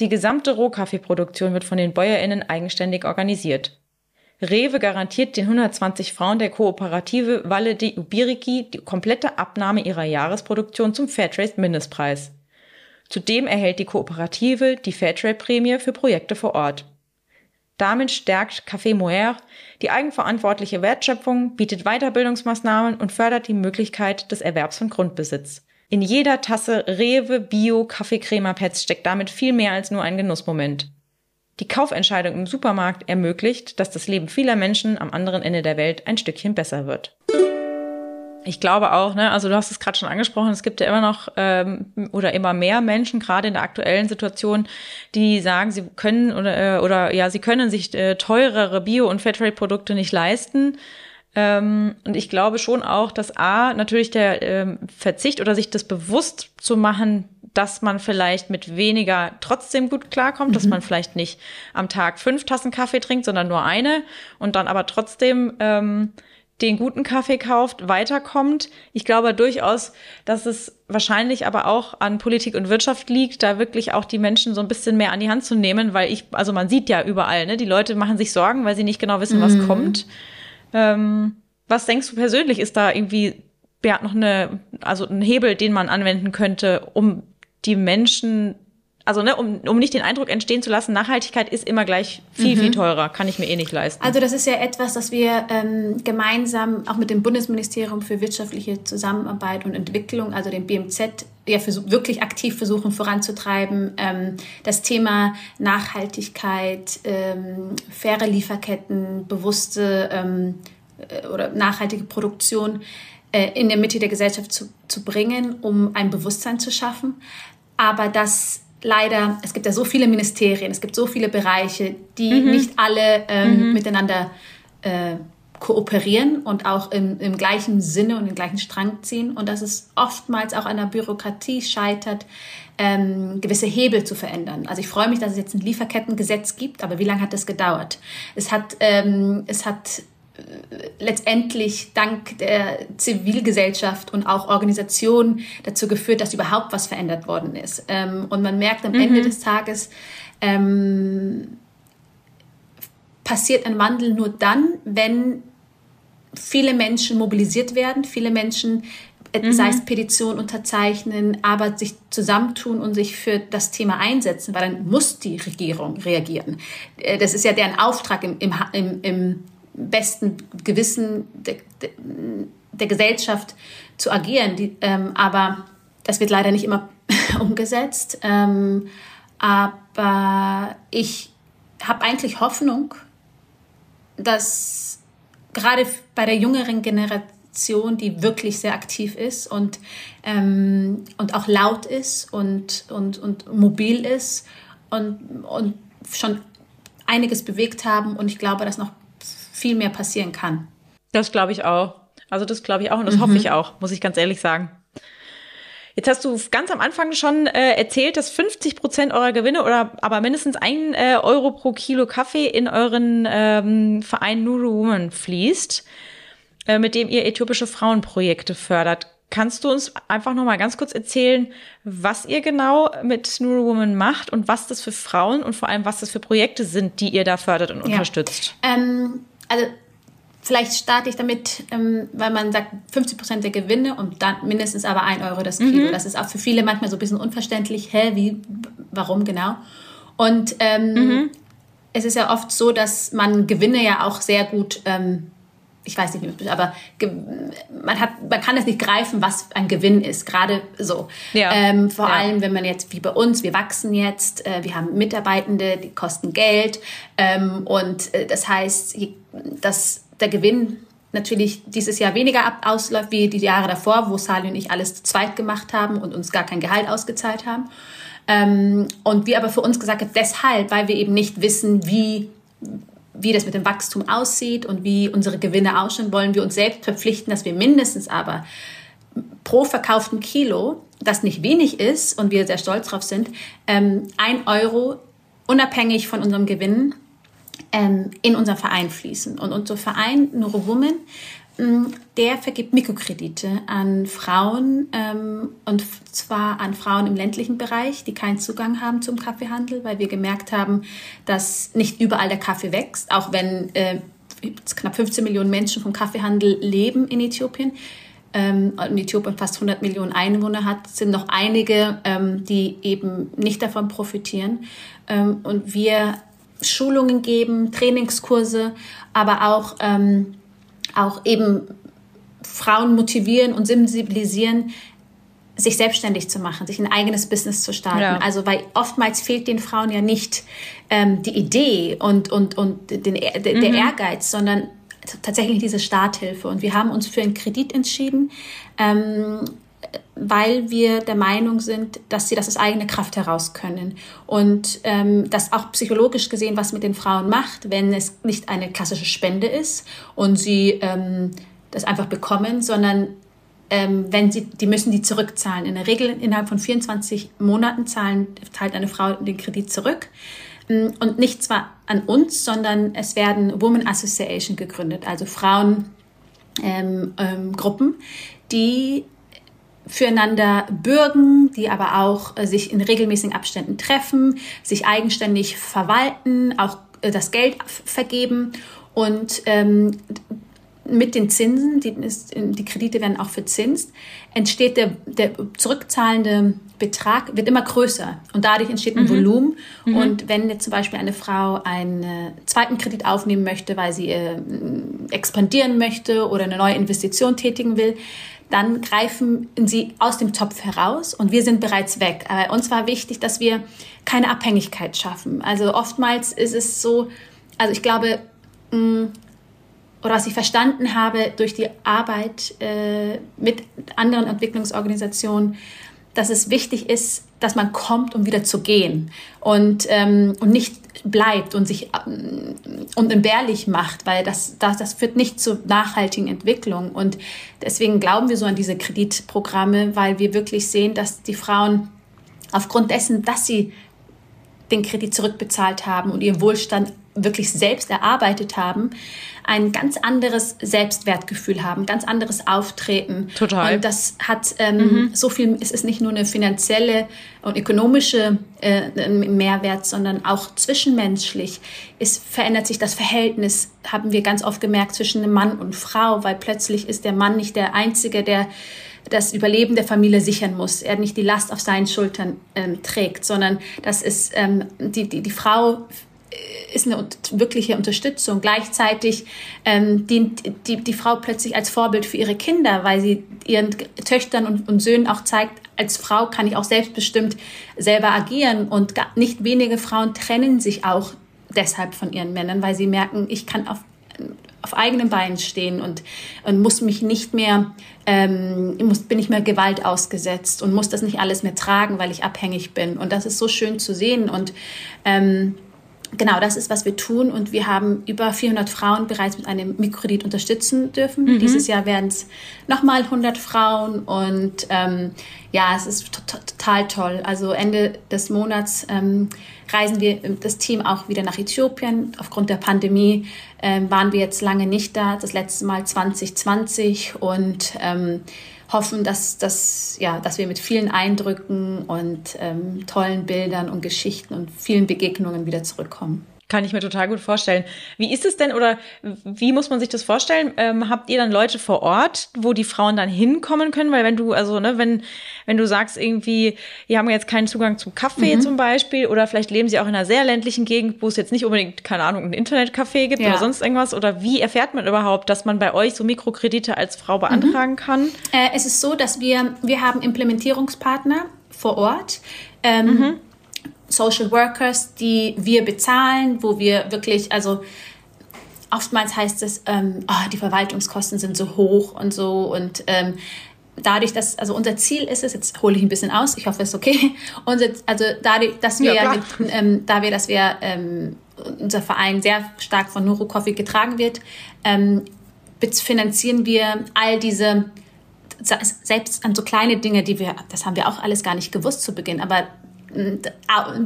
[SPEAKER 1] Die gesamte Rohkaffeeproduktion wird von den BäuerInnen eigenständig organisiert. Rewe garantiert den 120 Frauen der Kooperative Valle di Ubiriki die komplette Abnahme ihrer Jahresproduktion zum Fairtrade-Mindestpreis. Zudem erhält die Kooperative die Fairtrade-Prämie für Projekte vor Ort. Damit stärkt Café Moer die eigenverantwortliche Wertschöpfung, bietet Weiterbildungsmaßnahmen und fördert die Möglichkeit des Erwerbs von Grundbesitz. In jeder Tasse Rewe Bio Kaffeecrema Pads steckt damit viel mehr als nur ein Genussmoment. Die Kaufentscheidung im Supermarkt ermöglicht, dass das Leben vieler Menschen am anderen Ende der Welt ein Stückchen besser wird. Ich glaube auch, ne, also du hast es gerade schon angesprochen, es gibt ja immer noch ähm, oder immer mehr Menschen, gerade in der aktuellen Situation, die sagen, sie können oder, äh, oder ja, sie können sich äh, teurere Bio- und Fairtrade-Produkte nicht leisten. Ähm, und ich glaube schon auch, dass A, natürlich der ähm, Verzicht oder sich das bewusst zu machen, dass man vielleicht mit weniger trotzdem gut klarkommt, mhm. dass man vielleicht nicht am Tag fünf Tassen Kaffee trinkt, sondern nur eine und dann aber trotzdem ähm, den guten Kaffee kauft, weiterkommt. Ich glaube durchaus, dass es wahrscheinlich aber auch an Politik und Wirtschaft liegt, da wirklich auch die Menschen so ein bisschen mehr an die Hand zu nehmen, weil ich, also man sieht ja überall, ne, die Leute machen sich Sorgen, weil sie nicht genau wissen, was mhm. kommt. Ähm, was denkst du persönlich, ist da irgendwie ja, noch eine, also ein Hebel, den man anwenden könnte, um die Menschen, also ne, um, um nicht den Eindruck entstehen zu lassen, Nachhaltigkeit ist immer gleich viel, mhm. viel teurer, kann ich mir eh nicht leisten.
[SPEAKER 3] Also das ist ja etwas, das wir ähm, gemeinsam auch mit dem Bundesministerium für wirtschaftliche Zusammenarbeit und Entwicklung, also dem BMZ, ja versuch, wirklich aktiv versuchen voranzutreiben. Ähm, das Thema Nachhaltigkeit, ähm, faire Lieferketten, bewusste ähm, äh, oder nachhaltige Produktion äh, in der Mitte der Gesellschaft zu, zu bringen, um ein Bewusstsein zu schaffen. Aber das leider, es gibt ja so viele Ministerien, es gibt so viele Bereiche, die mhm. nicht alle ähm, mhm. miteinander äh, kooperieren und auch im, im gleichen Sinne und im gleichen Strang ziehen und dass es oftmals auch an der Bürokratie scheitert, ähm, gewisse Hebel zu verändern. Also ich freue mich, dass es jetzt ein Lieferkettengesetz gibt, aber wie lange hat das gedauert? Es hat, ähm, es hat letztendlich dank der Zivilgesellschaft und auch Organisationen dazu geführt, dass überhaupt was verändert worden ist. Ähm, und man merkt am mhm. Ende des Tages, ähm, passiert ein Wandel nur dann, wenn viele Menschen mobilisiert werden, viele Menschen, äh, mhm. sei es Petition unterzeichnen, aber sich zusammentun und sich für das Thema einsetzen, weil dann muss die Regierung reagieren. Äh, das ist ja deren Auftrag im, im, im, im besten Gewissen der, der, der Gesellschaft zu agieren. Die, ähm, aber das wird leider nicht immer [laughs] umgesetzt. Ähm, aber ich habe eigentlich Hoffnung, dass gerade bei der jüngeren Generation, die wirklich sehr aktiv ist und, ähm, und auch laut ist und, und, und mobil ist und, und schon einiges bewegt haben und ich glaube, dass noch viel mehr passieren kann.
[SPEAKER 1] Das glaube ich auch. Also das glaube ich auch und das mhm. hoffe ich auch, muss ich ganz ehrlich sagen. Jetzt hast du ganz am Anfang schon äh, erzählt, dass 50 Prozent eurer Gewinne oder aber mindestens ein äh, Euro pro Kilo Kaffee in euren ähm, Verein Nuru Woman fließt, äh, mit dem ihr äthiopische Frauenprojekte fördert. Kannst du uns einfach noch mal ganz kurz erzählen, was ihr genau mit Nuru Woman macht und was das für Frauen und vor allem was das für Projekte sind, die ihr da fördert und ja. unterstützt?
[SPEAKER 3] Ähm, also Vielleicht starte ich damit, ähm, weil man sagt 50 Prozent der Gewinne und dann mindestens aber ein Euro das Kilo. Mhm. Das ist auch für viele manchmal so ein bisschen unverständlich. Hä, wie, warum genau? Und ähm, mhm. es ist ja oft so, dass man Gewinne ja auch sehr gut, ähm, ich weiß nicht, aber man, hat, man kann es nicht greifen, was ein Gewinn ist, gerade so. Ja. Ähm, vor ja. allem, wenn man jetzt, wie bei uns, wir wachsen jetzt, äh, wir haben Mitarbeitende, die kosten Geld ähm, und äh, das heißt, dass der Gewinn natürlich dieses Jahr weniger ab ausläuft wie die Jahre davor, wo Sali und ich alles zu zweit gemacht haben und uns gar kein Gehalt ausgezahlt haben. Ähm, und wir aber für uns gesagt haben, deshalb, weil wir eben nicht wissen, wie, wie das mit dem Wachstum aussieht und wie unsere Gewinne ausschauen, wollen wir uns selbst verpflichten, dass wir mindestens aber pro verkauften Kilo, das nicht wenig ist und wir sehr stolz drauf sind, ähm, ein Euro unabhängig von unserem Gewinn ähm, in unseren Verein fließen. Und unser Verein Neuro Women, der vergibt Mikrokredite an Frauen ähm, und zwar an Frauen im ländlichen Bereich, die keinen Zugang haben zum Kaffeehandel, weil wir gemerkt haben, dass nicht überall der Kaffee wächst, auch wenn äh, knapp 15 Millionen Menschen vom Kaffeehandel leben in Äthiopien. Ähm, und Äthiopien fast 100 Millionen Einwohner hat, sind noch einige, ähm, die eben nicht davon profitieren. Ähm, und wir Schulungen geben, Trainingskurse, aber auch, ähm, auch eben Frauen motivieren und sensibilisieren, sich selbstständig zu machen, sich ein eigenes Business zu starten. Ja. Also weil oftmals fehlt den Frauen ja nicht ähm, die Idee und, und, und den, der, der mhm. Ehrgeiz, sondern tatsächlich diese Starthilfe. Und wir haben uns für einen Kredit entschieden. Ähm, weil wir der Meinung sind, dass sie das aus eigener Kraft heraus können. Und ähm, das auch psychologisch gesehen, was mit den Frauen macht, wenn es nicht eine klassische Spende ist und sie ähm, das einfach bekommen, sondern ähm, wenn sie, die müssen die zurückzahlen. In der Regel innerhalb von 24 Monaten zahlen, zahlt eine Frau den Kredit zurück. Mm, und nicht zwar an uns, sondern es werden Women Association gegründet, also Frauengruppen, ähm, ähm, die füreinander bürgen, die aber auch äh, sich in regelmäßigen Abständen treffen, sich eigenständig verwalten, auch äh, das Geld vergeben und ähm, mit den Zinsen, die, die, Kredite werden auch verzinst, entsteht der, der zurückzahlende Betrag, wird immer größer und dadurch entsteht ein mhm. Volumen. Mhm. Und wenn jetzt zum Beispiel eine Frau einen äh, zweiten Kredit aufnehmen möchte, weil sie äh, expandieren möchte oder eine neue Investition tätigen will, dann greifen sie aus dem Topf heraus und wir sind bereits weg. Aber uns war wichtig, dass wir keine Abhängigkeit schaffen. Also oftmals ist es so, also ich glaube, mm, oder was ich verstanden habe durch die Arbeit äh, mit anderen Entwicklungsorganisationen, dass es wichtig ist, dass man kommt, um wieder zu gehen und, ähm, und nicht bleibt und sich ähm, unentbehrlich macht, weil das, das, das führt nicht zu nachhaltigen Entwicklung. Und deswegen glauben wir so an diese Kreditprogramme, weil wir wirklich sehen, dass die Frauen aufgrund dessen, dass sie den Kredit zurückbezahlt haben und ihren Wohlstand wirklich selbst erarbeitet haben, ein ganz anderes Selbstwertgefühl haben, ganz anderes Auftreten.
[SPEAKER 1] Total.
[SPEAKER 3] Und das hat ähm, mhm. so viel, es ist nicht nur eine finanzielle und ökonomische äh, Mehrwert, sondern auch zwischenmenschlich. Es verändert sich das Verhältnis, haben wir ganz oft gemerkt, zwischen Mann und Frau, weil plötzlich ist der Mann nicht der Einzige, der das Überleben der Familie sichern muss, er nicht die Last auf seinen Schultern ähm, trägt, sondern das ist ähm, die, die, die Frau ist eine wirkliche Unterstützung. Gleichzeitig ähm, dient die, die Frau plötzlich als Vorbild für ihre Kinder, weil sie ihren Töchtern und, und Söhnen auch zeigt, als Frau kann ich auch selbstbestimmt selber agieren. Und nicht wenige Frauen trennen sich auch deshalb von ihren Männern, weil sie merken, ich kann auf auf eigenen Beinen stehen und, und muss mich nicht mehr, ähm, muss, bin nicht mehr Gewalt ausgesetzt und muss das nicht alles mehr tragen, weil ich abhängig bin. Und das ist so schön zu sehen. Und ähm, genau, das ist, was wir tun. Und wir haben über 400 Frauen bereits mit einem Mikrokredit unterstützen dürfen. Mhm. Dieses Jahr werden es nochmal 100 Frauen. Und ähm, ja, es ist total toll. Also Ende des Monats ähm, reisen wir das Team auch wieder nach Äthiopien. Aufgrund der Pandemie ähm, waren wir jetzt lange nicht da. Das letzte Mal 2020. Und ähm, hoffen, dass, dass, ja, dass wir mit vielen Eindrücken und ähm, tollen Bildern und Geschichten und vielen Begegnungen wieder zurückkommen.
[SPEAKER 1] Kann ich mir total gut vorstellen. Wie ist es denn oder wie muss man sich das vorstellen? Ähm, habt ihr dann Leute vor Ort, wo die Frauen dann hinkommen können? Weil wenn du, also, ne, wenn, wenn du sagst irgendwie, die haben jetzt keinen Zugang zum Kaffee mhm. zum Beispiel oder vielleicht leben sie auch in einer sehr ländlichen Gegend, wo es jetzt nicht unbedingt, keine Ahnung, ein Internetcafé gibt ja. oder sonst irgendwas oder wie erfährt man überhaupt, dass man bei euch so Mikrokredite als Frau beantragen mhm. kann?
[SPEAKER 3] Äh, es ist so, dass wir, wir haben Implementierungspartner vor Ort. Ähm, mhm Social Workers, die wir bezahlen, wo wir wirklich, also oftmals heißt es, ähm, oh, die Verwaltungskosten sind so hoch und so und ähm, dadurch, dass, also unser Ziel ist es, jetzt hole ich ein bisschen aus, ich hoffe, es ist okay, [laughs] unser, also dadurch, dass wir, ja, ähm, da wir, dass wir, ähm, unser Verein sehr stark von Nuro Coffee getragen wird, ähm, finanzieren wir all diese, selbst an so kleine Dinge, die wir, das haben wir auch alles gar nicht gewusst zu Beginn, aber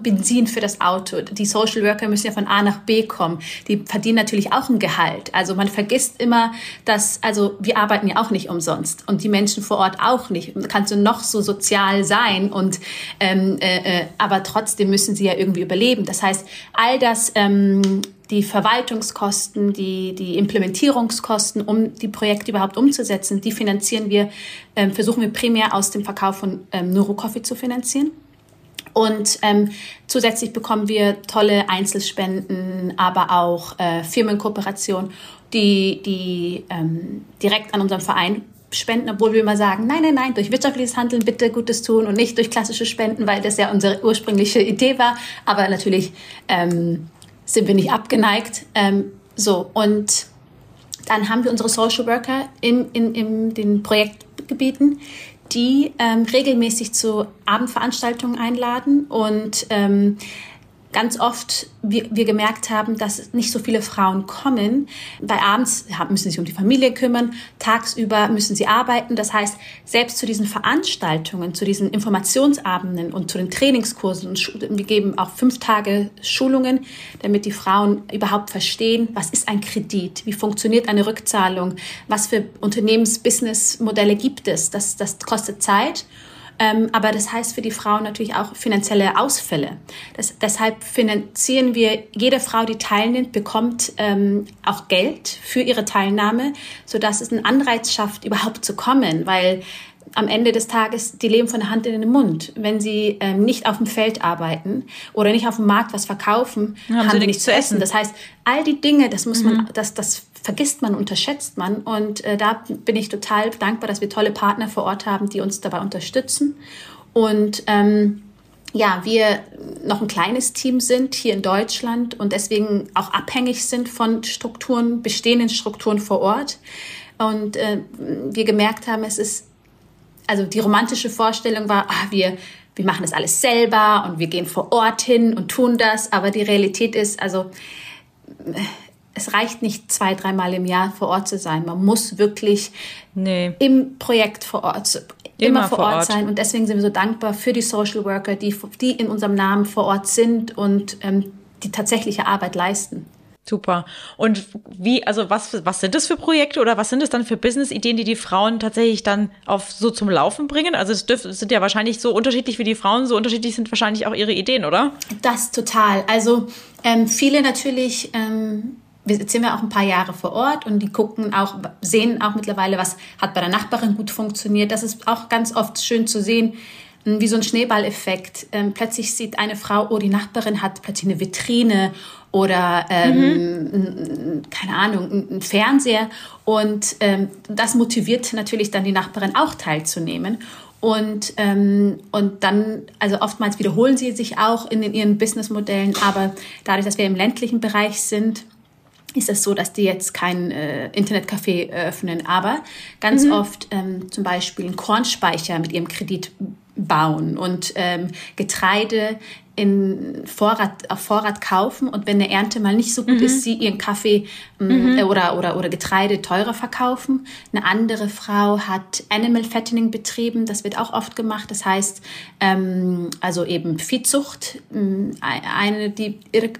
[SPEAKER 3] Benzin für das Auto. Die Social Worker müssen ja von A nach B kommen. Die verdienen natürlich auch ein Gehalt. Also man vergisst immer, dass, also wir arbeiten ja auch nicht umsonst und die Menschen vor Ort auch nicht. Kannst du noch so sozial sein und ähm, äh, äh, aber trotzdem müssen sie ja irgendwie überleben. Das heißt, all das ähm, die Verwaltungskosten, die, die Implementierungskosten, um die Projekte überhaupt umzusetzen, die finanzieren wir, ähm, versuchen wir primär aus dem Verkauf von ähm, Neurocoffee zu finanzieren. Und ähm, zusätzlich bekommen wir tolle Einzelspenden, aber auch äh, Firmenkooperationen, die, die ähm, direkt an unserem Verein spenden, obwohl wir immer sagen, nein, nein, nein, durch wirtschaftliches Handeln bitte Gutes tun und nicht durch klassische Spenden, weil das ja unsere ursprüngliche Idee war. Aber natürlich ähm, sind wir nicht abgeneigt. Ähm, so, und dann haben wir unsere Social Worker in, in, in den Projektgebieten, die ähm, regelmäßig zu Abendveranstaltungen einladen und ähm, ganz oft wir, wir gemerkt haben, dass nicht so viele Frauen kommen, weil abends müssen sie sich um die Familie kümmern, tagsüber müssen sie arbeiten. Das heißt, selbst zu diesen Veranstaltungen, zu diesen Informationsabenden und zu den Trainingskursen, wir geben auch fünf Tage Schulungen, damit die Frauen überhaupt verstehen, was ist ein Kredit, wie funktioniert eine Rückzahlung, was für Unternehmens-Business-Modelle gibt es. Das, das kostet Zeit. Ähm, aber das heißt für die Frauen natürlich auch finanzielle Ausfälle. Das, deshalb finanzieren wir, jede Frau, die teilnimmt, bekommt ähm, auch Geld für ihre Teilnahme, sodass es einen Anreiz schafft, überhaupt zu kommen, weil am Ende des Tages, die leben von der Hand in den Mund. Wenn sie ähm, nicht auf dem Feld arbeiten oder nicht auf dem Markt was verkaufen, haben, haben sie nichts zu essen. Das heißt, all die Dinge, das muss man, mhm. das, das vergisst man, unterschätzt man. Und äh, da bin ich total dankbar, dass wir tolle Partner vor Ort haben, die uns dabei unterstützen. Und ähm, ja, wir noch ein kleines Team sind hier in Deutschland und deswegen auch abhängig sind von Strukturen, bestehenden Strukturen vor Ort. Und äh, wir gemerkt haben, es ist, also die romantische Vorstellung war, ah, wir, wir machen das alles selber und wir gehen vor Ort hin und tun das. Aber die Realität ist, also es reicht nicht zwei, dreimal im Jahr vor Ort zu sein. Man muss wirklich nee. im Projekt vor Ort, immer, immer vor, Ort, Ort, sein. Und deswegen sind wir so dankbar für die Social Worker, die, die in unserem Namen vor Ort sind und ähm, die tatsächliche Arbeit leisten.
[SPEAKER 1] Super. Und wie, also was, was sind das für Projekte oder was sind es dann für Business-Ideen, die die Frauen tatsächlich dann auf so zum Laufen bringen? Also es, dürf, sind ja wahrscheinlich so unterschiedlich wie die Frauen, so unterschiedlich sind wahrscheinlich auch ihre Ideen, oder?
[SPEAKER 3] Das total. Also ähm, viele natürlich ähm, wir sind wir auch ein paar Jahre vor Ort und die gucken auch, sehen auch mittlerweile, was hat bei der Nachbarin gut funktioniert. Das ist auch ganz oft schön zu sehen, hm, wie so ein Schneeballeffekt. Ähm, plötzlich sieht eine Frau, oh, die Nachbarin hat plötzlich eine Vitrine oder ähm, mhm. keine Ahnung, ein Fernseher. Und ähm, das motiviert natürlich dann die Nachbarin auch teilzunehmen. Und, ähm, und dann, also oftmals wiederholen sie sich auch in, in ihren Businessmodellen, aber dadurch, dass wir im ländlichen Bereich sind, ist es so, dass die jetzt kein äh, Internetcafé öffnen, aber ganz mhm. oft ähm, zum Beispiel einen Kornspeicher mit ihrem Kredit bauen und ähm, Getreide in Vorrat, auf Vorrat kaufen und wenn eine Ernte mal nicht so gut mhm. ist, sie ihren Kaffee ähm, mhm. äh, oder, oder, oder Getreide teurer verkaufen. Eine andere Frau hat Animal Fattening betrieben, das wird auch oft gemacht. Das heißt, ähm, also eben Viehzucht. Ähm, eine, die Ir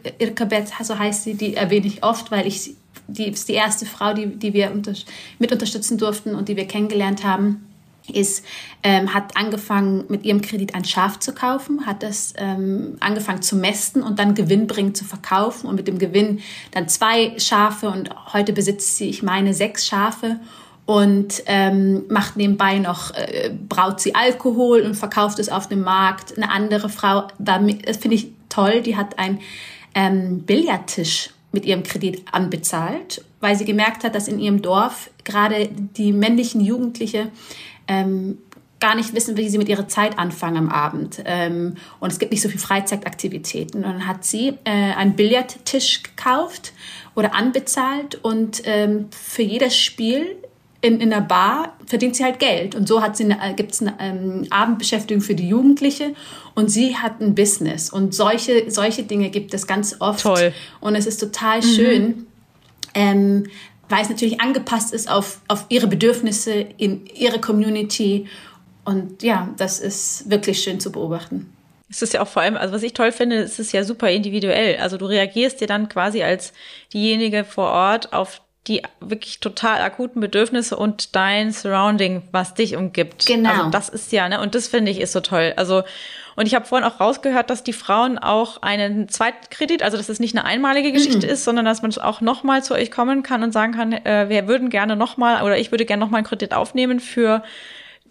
[SPEAKER 3] Bet, so heißt sie, die erwähne ich oft, weil ich die ist die erste Frau, die, die wir unter, mit unterstützen durften und die wir kennengelernt haben ist, ähm, hat angefangen, mit ihrem Kredit ein Schaf zu kaufen, hat das ähm, angefangen zu mästen und dann gewinnbringend zu verkaufen und mit dem Gewinn dann zwei Schafe und heute besitzt sie, ich meine, sechs Schafe und ähm, macht nebenbei noch, äh, braut sie Alkohol und verkauft es auf dem Markt. Eine andere Frau, das finde ich toll, die hat einen ähm, Billardtisch mit ihrem Kredit anbezahlt, weil sie gemerkt hat, dass in ihrem Dorf gerade die männlichen Jugendliche ähm, gar nicht wissen, wie sie mit ihrer Zeit anfangen am Abend. Ähm, und es gibt nicht so viel Freizeitaktivitäten. Und dann hat sie äh, einen Billardtisch gekauft oder anbezahlt und ähm, für jedes Spiel in, in einer Bar verdient sie halt Geld. Und so hat sie eine, gibt es eine ähm, Abendbeschäftigung für die Jugendliche und sie hat ein Business. Und solche, solche Dinge gibt es ganz oft.
[SPEAKER 1] Toll.
[SPEAKER 3] Und es ist total mhm. schön, ähm, weil es natürlich angepasst ist auf, auf ihre Bedürfnisse in ihre Community. Und ja, das ist wirklich schön zu beobachten.
[SPEAKER 1] Es ist ja auch vor allem, also was ich toll finde, es ist ja super individuell. Also du reagierst dir dann quasi als diejenige vor Ort auf die wirklich total akuten Bedürfnisse und dein Surrounding, was dich umgibt.
[SPEAKER 3] Genau.
[SPEAKER 1] Also das ist ja, ne, und das finde ich ist so toll. Also und ich habe vorhin auch rausgehört, dass die Frauen auch einen Zweitkredit, also dass es nicht eine einmalige Geschichte mhm. ist, sondern dass man auch nochmal zu euch kommen kann und sagen kann, äh, wir würden gerne nochmal oder ich würde gerne nochmal einen Kredit aufnehmen für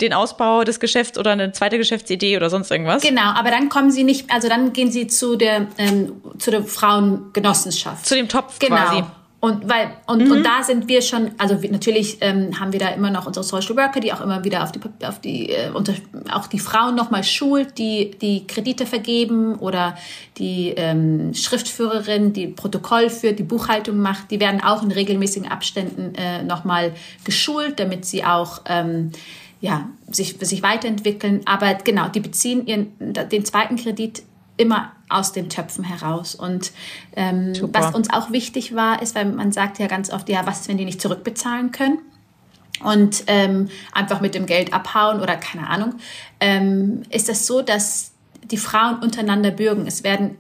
[SPEAKER 1] den Ausbau des Geschäfts oder eine zweite Geschäftsidee oder sonst irgendwas.
[SPEAKER 3] Genau, aber dann kommen sie nicht, also dann gehen sie zu der ähm, zu der Frauengenossenschaft.
[SPEAKER 1] Zu dem Topf genau. quasi.
[SPEAKER 3] Und weil und, mhm. und da sind wir schon, also natürlich ähm, haben wir da immer noch unsere Social Worker, die auch immer wieder auf die auf die äh, unter, auch die Frauen nochmal schult, die die Kredite vergeben oder die ähm, Schriftführerin, die Protokoll führt, die Buchhaltung macht, die werden auch in regelmäßigen Abständen äh, nochmal geschult, damit sie auch ähm, ja, sich, sich weiterentwickeln. Aber genau, die beziehen ihren, den zweiten Kredit immer aus den Töpfen heraus. Und ähm, was uns auch wichtig war, ist, weil man sagt ja ganz oft, ja, was ist, wenn die nicht zurückbezahlen können? Und ähm, einfach mit dem Geld abhauen oder keine Ahnung, ähm, ist das so, dass die Frauen untereinander bürgen. Es werden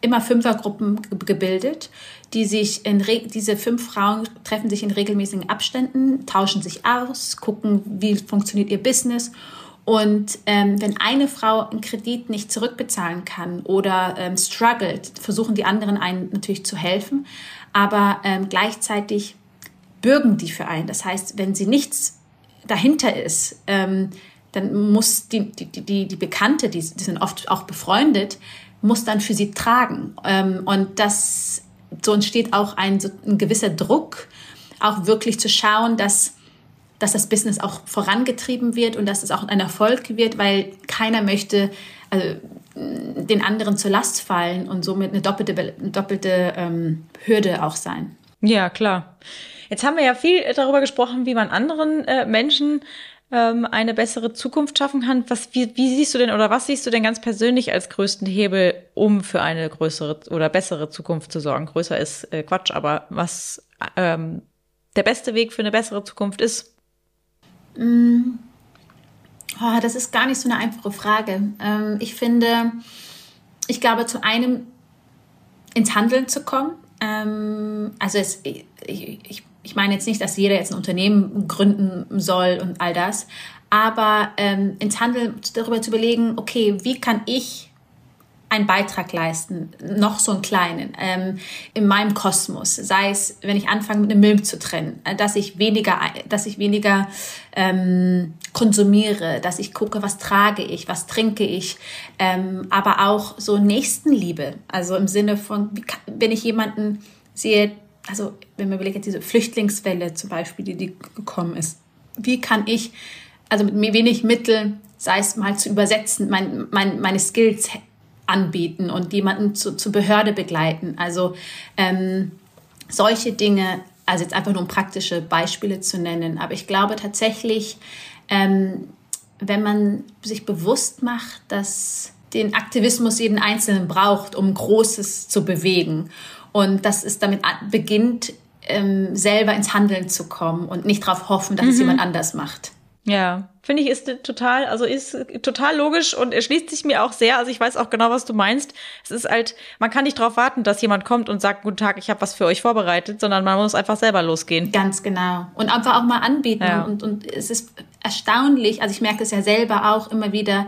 [SPEAKER 3] immer Fünfergruppen gebildet, die sich in diese fünf Frauen treffen sich in regelmäßigen Abständen, tauschen sich aus, gucken, wie funktioniert ihr Business und ähm, wenn eine Frau einen Kredit nicht zurückbezahlen kann oder ähm, struggelt, versuchen die anderen einen natürlich zu helfen, aber ähm, gleichzeitig bürgen die für einen. Das heißt, wenn sie nichts dahinter ist, ähm, dann muss die, die, die, die Bekannte, die, die sind oft auch befreundet, muss dann für sie tragen. Ähm, und das, so entsteht auch ein, so ein gewisser Druck, auch wirklich zu schauen, dass dass das Business auch vorangetrieben wird und dass es auch ein Erfolg wird, weil keiner möchte also, den anderen zur Last fallen und somit eine doppelte, doppelte ähm, Hürde auch sein.
[SPEAKER 1] Ja, klar. Jetzt haben wir ja viel darüber gesprochen, wie man anderen äh, Menschen ähm, eine bessere Zukunft schaffen kann. Was, wie, wie siehst du denn oder was siehst du denn ganz persönlich als größten Hebel, um für eine größere oder bessere Zukunft zu sorgen? Größer ist äh, Quatsch, aber was ähm, der beste Weg für eine bessere Zukunft ist?
[SPEAKER 3] Mm. Oh, das ist gar nicht so eine einfache Frage. Ähm, ich finde, ich glaube, zu einem ins Handeln zu kommen. Ähm, also es, ich, ich, meine jetzt nicht, dass jeder jetzt ein Unternehmen gründen soll und all das, aber ähm, ins Handeln darüber zu überlegen, okay, wie kann ich einen Beitrag leisten, noch so einen kleinen, ähm, in meinem Kosmos. Sei es, wenn ich anfange, mit einem Müll zu trennen, äh, dass ich weniger, dass ich weniger ähm, konsumiere, dass ich gucke, was trage ich, was trinke ich, ähm, aber auch so Nächstenliebe. Also im Sinne von, kann, wenn ich jemanden sehe, also wenn man überlegt, diese Flüchtlingswelle zum Beispiel, die, die gekommen ist, wie kann ich, also mit wenig Mitteln, sei es mal zu übersetzen, mein, mein, meine Skills anbieten und jemanden zu, zur Behörde begleiten. Also ähm, solche Dinge, also jetzt einfach nur um praktische Beispiele zu nennen, aber ich glaube tatsächlich, ähm, wenn man sich bewusst macht, dass den Aktivismus jeden Einzelnen braucht, um Großes zu bewegen und dass es damit beginnt, ähm, selber ins Handeln zu kommen und nicht darauf hoffen, dass mhm. es jemand anders macht.
[SPEAKER 1] Ja, finde ich, ist total, also ist total logisch und erschließt sich mir auch sehr. Also ich weiß auch genau, was du meinst. Es ist halt, man kann nicht darauf warten, dass jemand kommt und sagt, guten Tag, ich habe was für euch vorbereitet, sondern man muss einfach selber losgehen.
[SPEAKER 3] Ganz genau. Und einfach auch mal anbieten. Ja. Und, und es ist erstaunlich, also ich merke es ja selber auch immer wieder,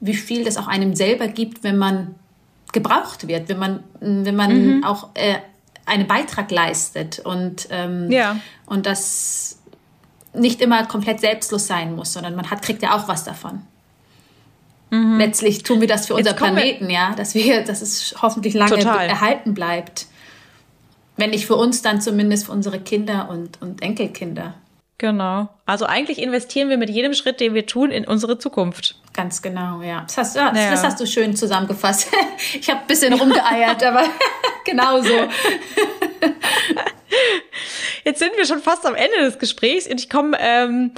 [SPEAKER 3] wie viel das auch einem selber gibt, wenn man gebraucht wird, wenn man, wenn man mhm. auch äh, einen Beitrag leistet. Und, ähm, ja. und das nicht immer komplett selbstlos sein muss, sondern man hat, kriegt ja auch was davon. Mhm. Letztlich tun wir das für unser Planeten, ja, dass wir, [laughs] dass es hoffentlich lange Total. erhalten bleibt. Wenn nicht für uns, dann zumindest für unsere Kinder und, und Enkelkinder.
[SPEAKER 1] Genau. Also eigentlich investieren wir mit jedem Schritt, den wir tun, in unsere Zukunft.
[SPEAKER 3] Ganz genau, ja. Das hast, ja, das, das hast du schön zusammengefasst. [laughs] Ich habe ein bisschen rumgeeiert, aber [laughs] genau so. [laughs]
[SPEAKER 1] Jetzt sind wir schon fast am Ende des Gesprächs und ich komme, ähm,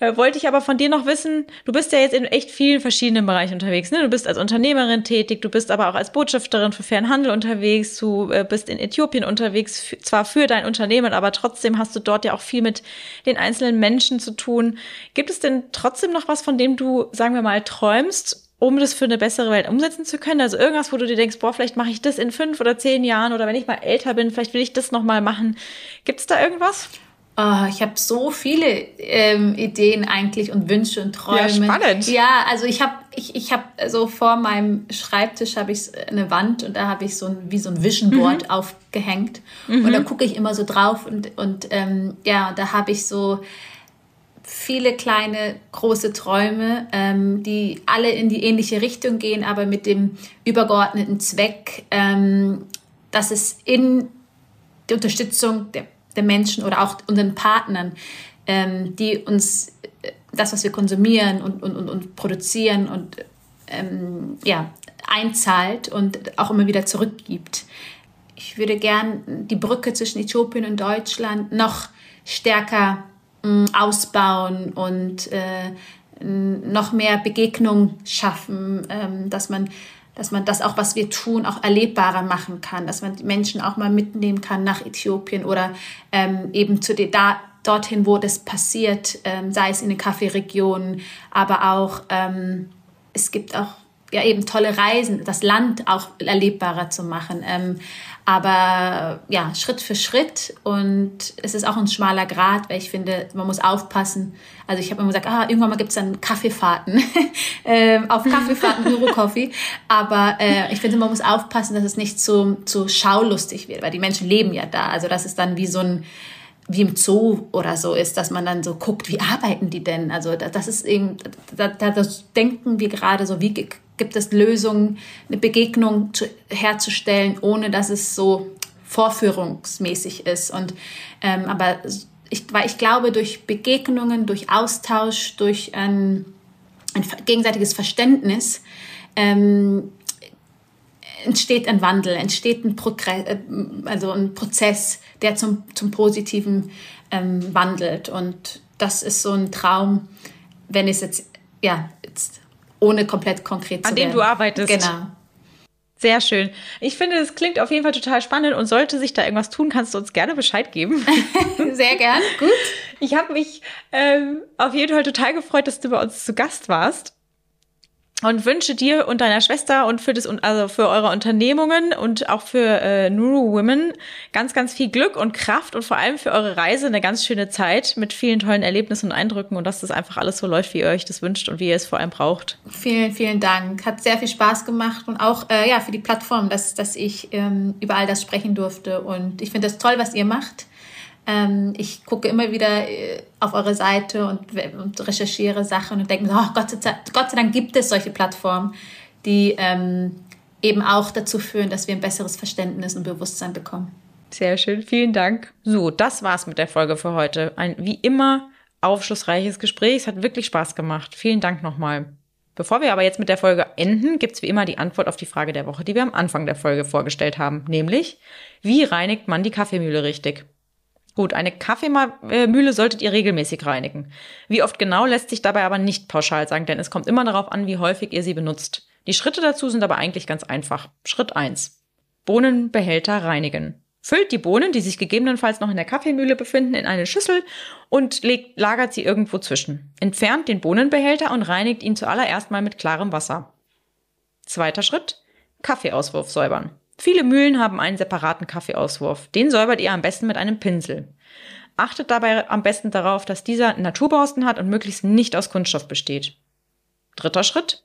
[SPEAKER 1] äh, wollte ich aber von dir noch wissen, du bist ja jetzt in echt vielen verschiedenen Bereichen unterwegs. Ne? Du bist als Unternehmerin tätig, du bist aber auch als Botschafterin für fairen Handel unterwegs, du äh, bist in Äthiopien unterwegs, zwar für dein Unternehmen, aber trotzdem hast du dort ja auch viel mit den einzelnen Menschen zu tun. Gibt es denn trotzdem noch was, von dem du, sagen wir mal, träumst? um das für eine bessere Welt umsetzen zu können? Also irgendwas, wo du dir denkst, boah, vielleicht mache ich das in fünf oder zehn Jahren oder wenn ich mal älter bin, vielleicht will ich das nochmal machen. Gibt es da irgendwas?
[SPEAKER 3] Oh, ich habe so viele ähm, Ideen eigentlich und Wünsche und Träume. Ja,
[SPEAKER 1] spannend.
[SPEAKER 3] Ja, also ich habe ich, ich hab so vor meinem Schreibtisch habe ich eine Wand und da habe ich so ein wie so ein Vision Board mhm. aufgehängt mhm. und da gucke ich immer so drauf und und ähm, ja, da habe ich so viele kleine, große Träume, ähm, die alle in die ähnliche Richtung gehen, aber mit dem übergeordneten Zweck, ähm, dass es in die Unterstützung der, der Menschen oder auch unseren Partnern, ähm, die uns äh, das, was wir konsumieren und, und, und, und produzieren und ähm, ja, einzahlt und auch immer wieder zurückgibt. Ich würde gern die Brücke zwischen Äthiopien und Deutschland noch stärker ausbauen und äh, noch mehr Begegnung schaffen, ähm, dass man dass man das auch, was wir tun, auch erlebbarer machen kann, dass man die Menschen auch mal mitnehmen kann nach Äthiopien oder ähm, eben zu den, da, dorthin, wo das passiert, ähm, sei es in den Kaffeeregionen, aber auch ähm, es gibt auch ja eben tolle Reisen, das Land auch erlebbarer zu machen. Ähm, aber ja, Schritt für Schritt und es ist auch ein schmaler Grad, weil ich finde, man muss aufpassen. Also ich habe immer gesagt, ah, irgendwann mal gibt es dann Kaffeefahrten, [laughs] äh, auf Kaffeefahrten [laughs] Euro-Coffee. Aber äh, ich finde, man muss aufpassen, dass es nicht zu, zu schaulustig wird, weil die Menschen leben ja da. Also das ist dann wie so ein wie im Zoo oder so ist, dass man dann so guckt, wie arbeiten die denn? Also das ist eben, da, da das denken wir gerade so, wie gibt es Lösungen, eine Begegnung zu, herzustellen, ohne dass es so vorführungsmäßig ist. Und ähm, aber ich, weil ich glaube, durch Begegnungen, durch Austausch, durch ein, ein gegenseitiges Verständnis ähm, entsteht ein Wandel, entsteht ein, Progress, äh, also ein Prozess, der zum, zum Positiven ähm, wandelt. Und das ist so ein Traum, wenn es jetzt, ja, jetzt ohne komplett konkret
[SPEAKER 1] zu An dem du arbeitest.
[SPEAKER 3] Genau.
[SPEAKER 1] Sehr schön. Ich finde, es klingt auf jeden Fall total spannend und sollte sich da irgendwas tun, kannst du uns gerne Bescheid geben. [laughs]
[SPEAKER 3] Sehr gern, gut.
[SPEAKER 1] Ich habe mich ähm, auf jeden Fall total gefreut, dass du bei uns zu Gast warst und wünsche dir und deiner Schwester und für das also für eure Unternehmungen und auch für äh, Nuru Women ganz ganz viel Glück und Kraft und vor allem für eure Reise eine ganz schöne Zeit mit vielen tollen Erlebnissen und Eindrücken und dass das einfach alles so läuft, wie ihr euch das wünscht und wie ihr es vor allem braucht.
[SPEAKER 3] Vielen vielen Dank, hat sehr viel Spaß gemacht und auch äh, ja für die Plattform, dass dass ich ähm, über all das sprechen durfte und ich finde das toll, was ihr macht. Ähm, ich gucke immer wieder äh, auf eure Seite und, und recherchiere Sachen und denke mir, oh, Gott, sei, Gott sei Dank gibt es solche Plattformen, die ähm, eben auch dazu führen, dass wir ein besseres Verständnis und Bewusstsein bekommen.
[SPEAKER 1] Sehr schön, vielen Dank. So, das war's mit der Folge für heute. Ein wie immer aufschlussreiches Gespräch. Es hat wirklich Spaß gemacht. Vielen Dank nochmal. Bevor wir aber jetzt mit der Folge enden, gibt's wie immer die Antwort auf die Frage der Woche, die wir am Anfang der Folge vorgestellt haben, nämlich, wie reinigt man die Kaffeemühle richtig? Gut, eine Kaffeemühle solltet ihr regelmäßig reinigen. Wie oft genau lässt sich dabei aber nicht pauschal sagen, denn es kommt immer darauf an, wie häufig ihr sie benutzt. Die Schritte dazu sind aber eigentlich ganz einfach. Schritt eins: Bohnenbehälter reinigen. Füllt die Bohnen, die sich gegebenenfalls noch in der Kaffeemühle befinden, in eine Schüssel und legt, lagert sie irgendwo zwischen. Entfernt den Bohnenbehälter und reinigt ihn zuallererst mal mit klarem Wasser. Zweiter Schritt. Kaffeeauswurf säubern. Viele Mühlen haben einen separaten Kaffeeauswurf. Den säubert ihr am besten mit einem Pinsel. Achtet dabei am besten darauf, dass dieser Naturborsten hat und möglichst nicht aus Kunststoff besteht. Dritter Schritt.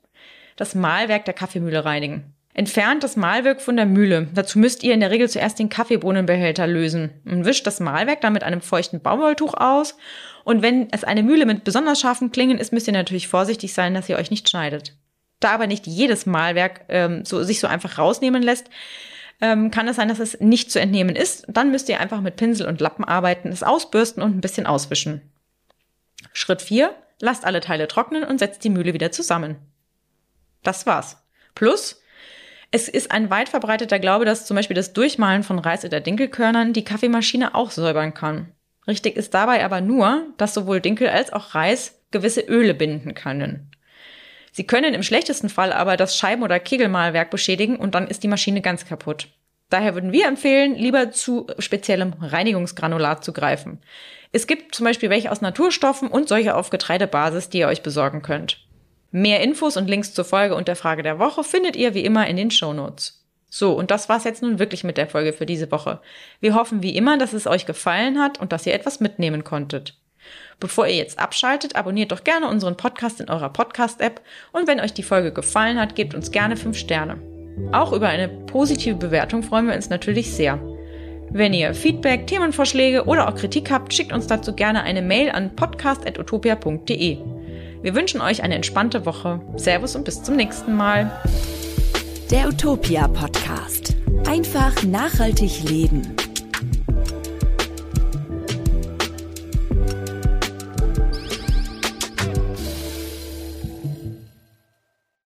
[SPEAKER 1] Das Mahlwerk der Kaffeemühle reinigen. Entfernt das Mahlwerk von der Mühle. Dazu müsst ihr in der Regel zuerst den Kaffeebohnenbehälter lösen und wischt das Mahlwerk dann mit einem feuchten Baumwolltuch aus. Und wenn es eine Mühle mit besonders scharfen Klingen ist, müsst ihr natürlich vorsichtig sein, dass ihr euch nicht schneidet. Da aber nicht jedes Mahlwerk ähm, so, sich so einfach rausnehmen lässt, ähm, kann es sein, dass es nicht zu entnehmen ist. Dann müsst ihr einfach mit Pinsel und Lappen arbeiten, es ausbürsten und ein bisschen auswischen. Schritt 4. Lasst alle Teile trocknen und setzt die Mühle wieder zusammen. Das war's. Plus, es ist ein weit verbreiteter Glaube, dass zum Beispiel das Durchmalen von Reis oder Dinkelkörnern die Kaffeemaschine auch säubern kann. Richtig ist dabei aber nur, dass sowohl Dinkel als auch Reis gewisse Öle binden können. Sie können im schlechtesten Fall aber das Scheiben- oder Kegelmalwerk beschädigen und dann ist die Maschine ganz kaputt. Daher würden wir empfehlen, lieber zu speziellem Reinigungsgranulat zu greifen. Es gibt zum Beispiel welche aus Naturstoffen und solche auf Getreidebasis, die ihr euch besorgen könnt. Mehr Infos und Links zur Folge und der Frage der Woche findet ihr wie immer in den Show Notes. So, und das war's jetzt nun wirklich mit der Folge für diese Woche. Wir hoffen wie immer, dass es euch gefallen hat und dass ihr etwas mitnehmen konntet. Bevor ihr jetzt abschaltet, abonniert doch gerne unseren Podcast in eurer Podcast-App und wenn euch die Folge gefallen hat, gebt uns gerne 5 Sterne. Auch über eine positive Bewertung freuen wir uns natürlich sehr. Wenn ihr Feedback, Themenvorschläge oder auch Kritik habt, schickt uns dazu gerne eine Mail an podcast.utopia.de. Wir wünschen euch eine entspannte Woche. Servus und bis zum nächsten Mal.
[SPEAKER 2] Der Utopia Podcast. Einfach nachhaltig leben.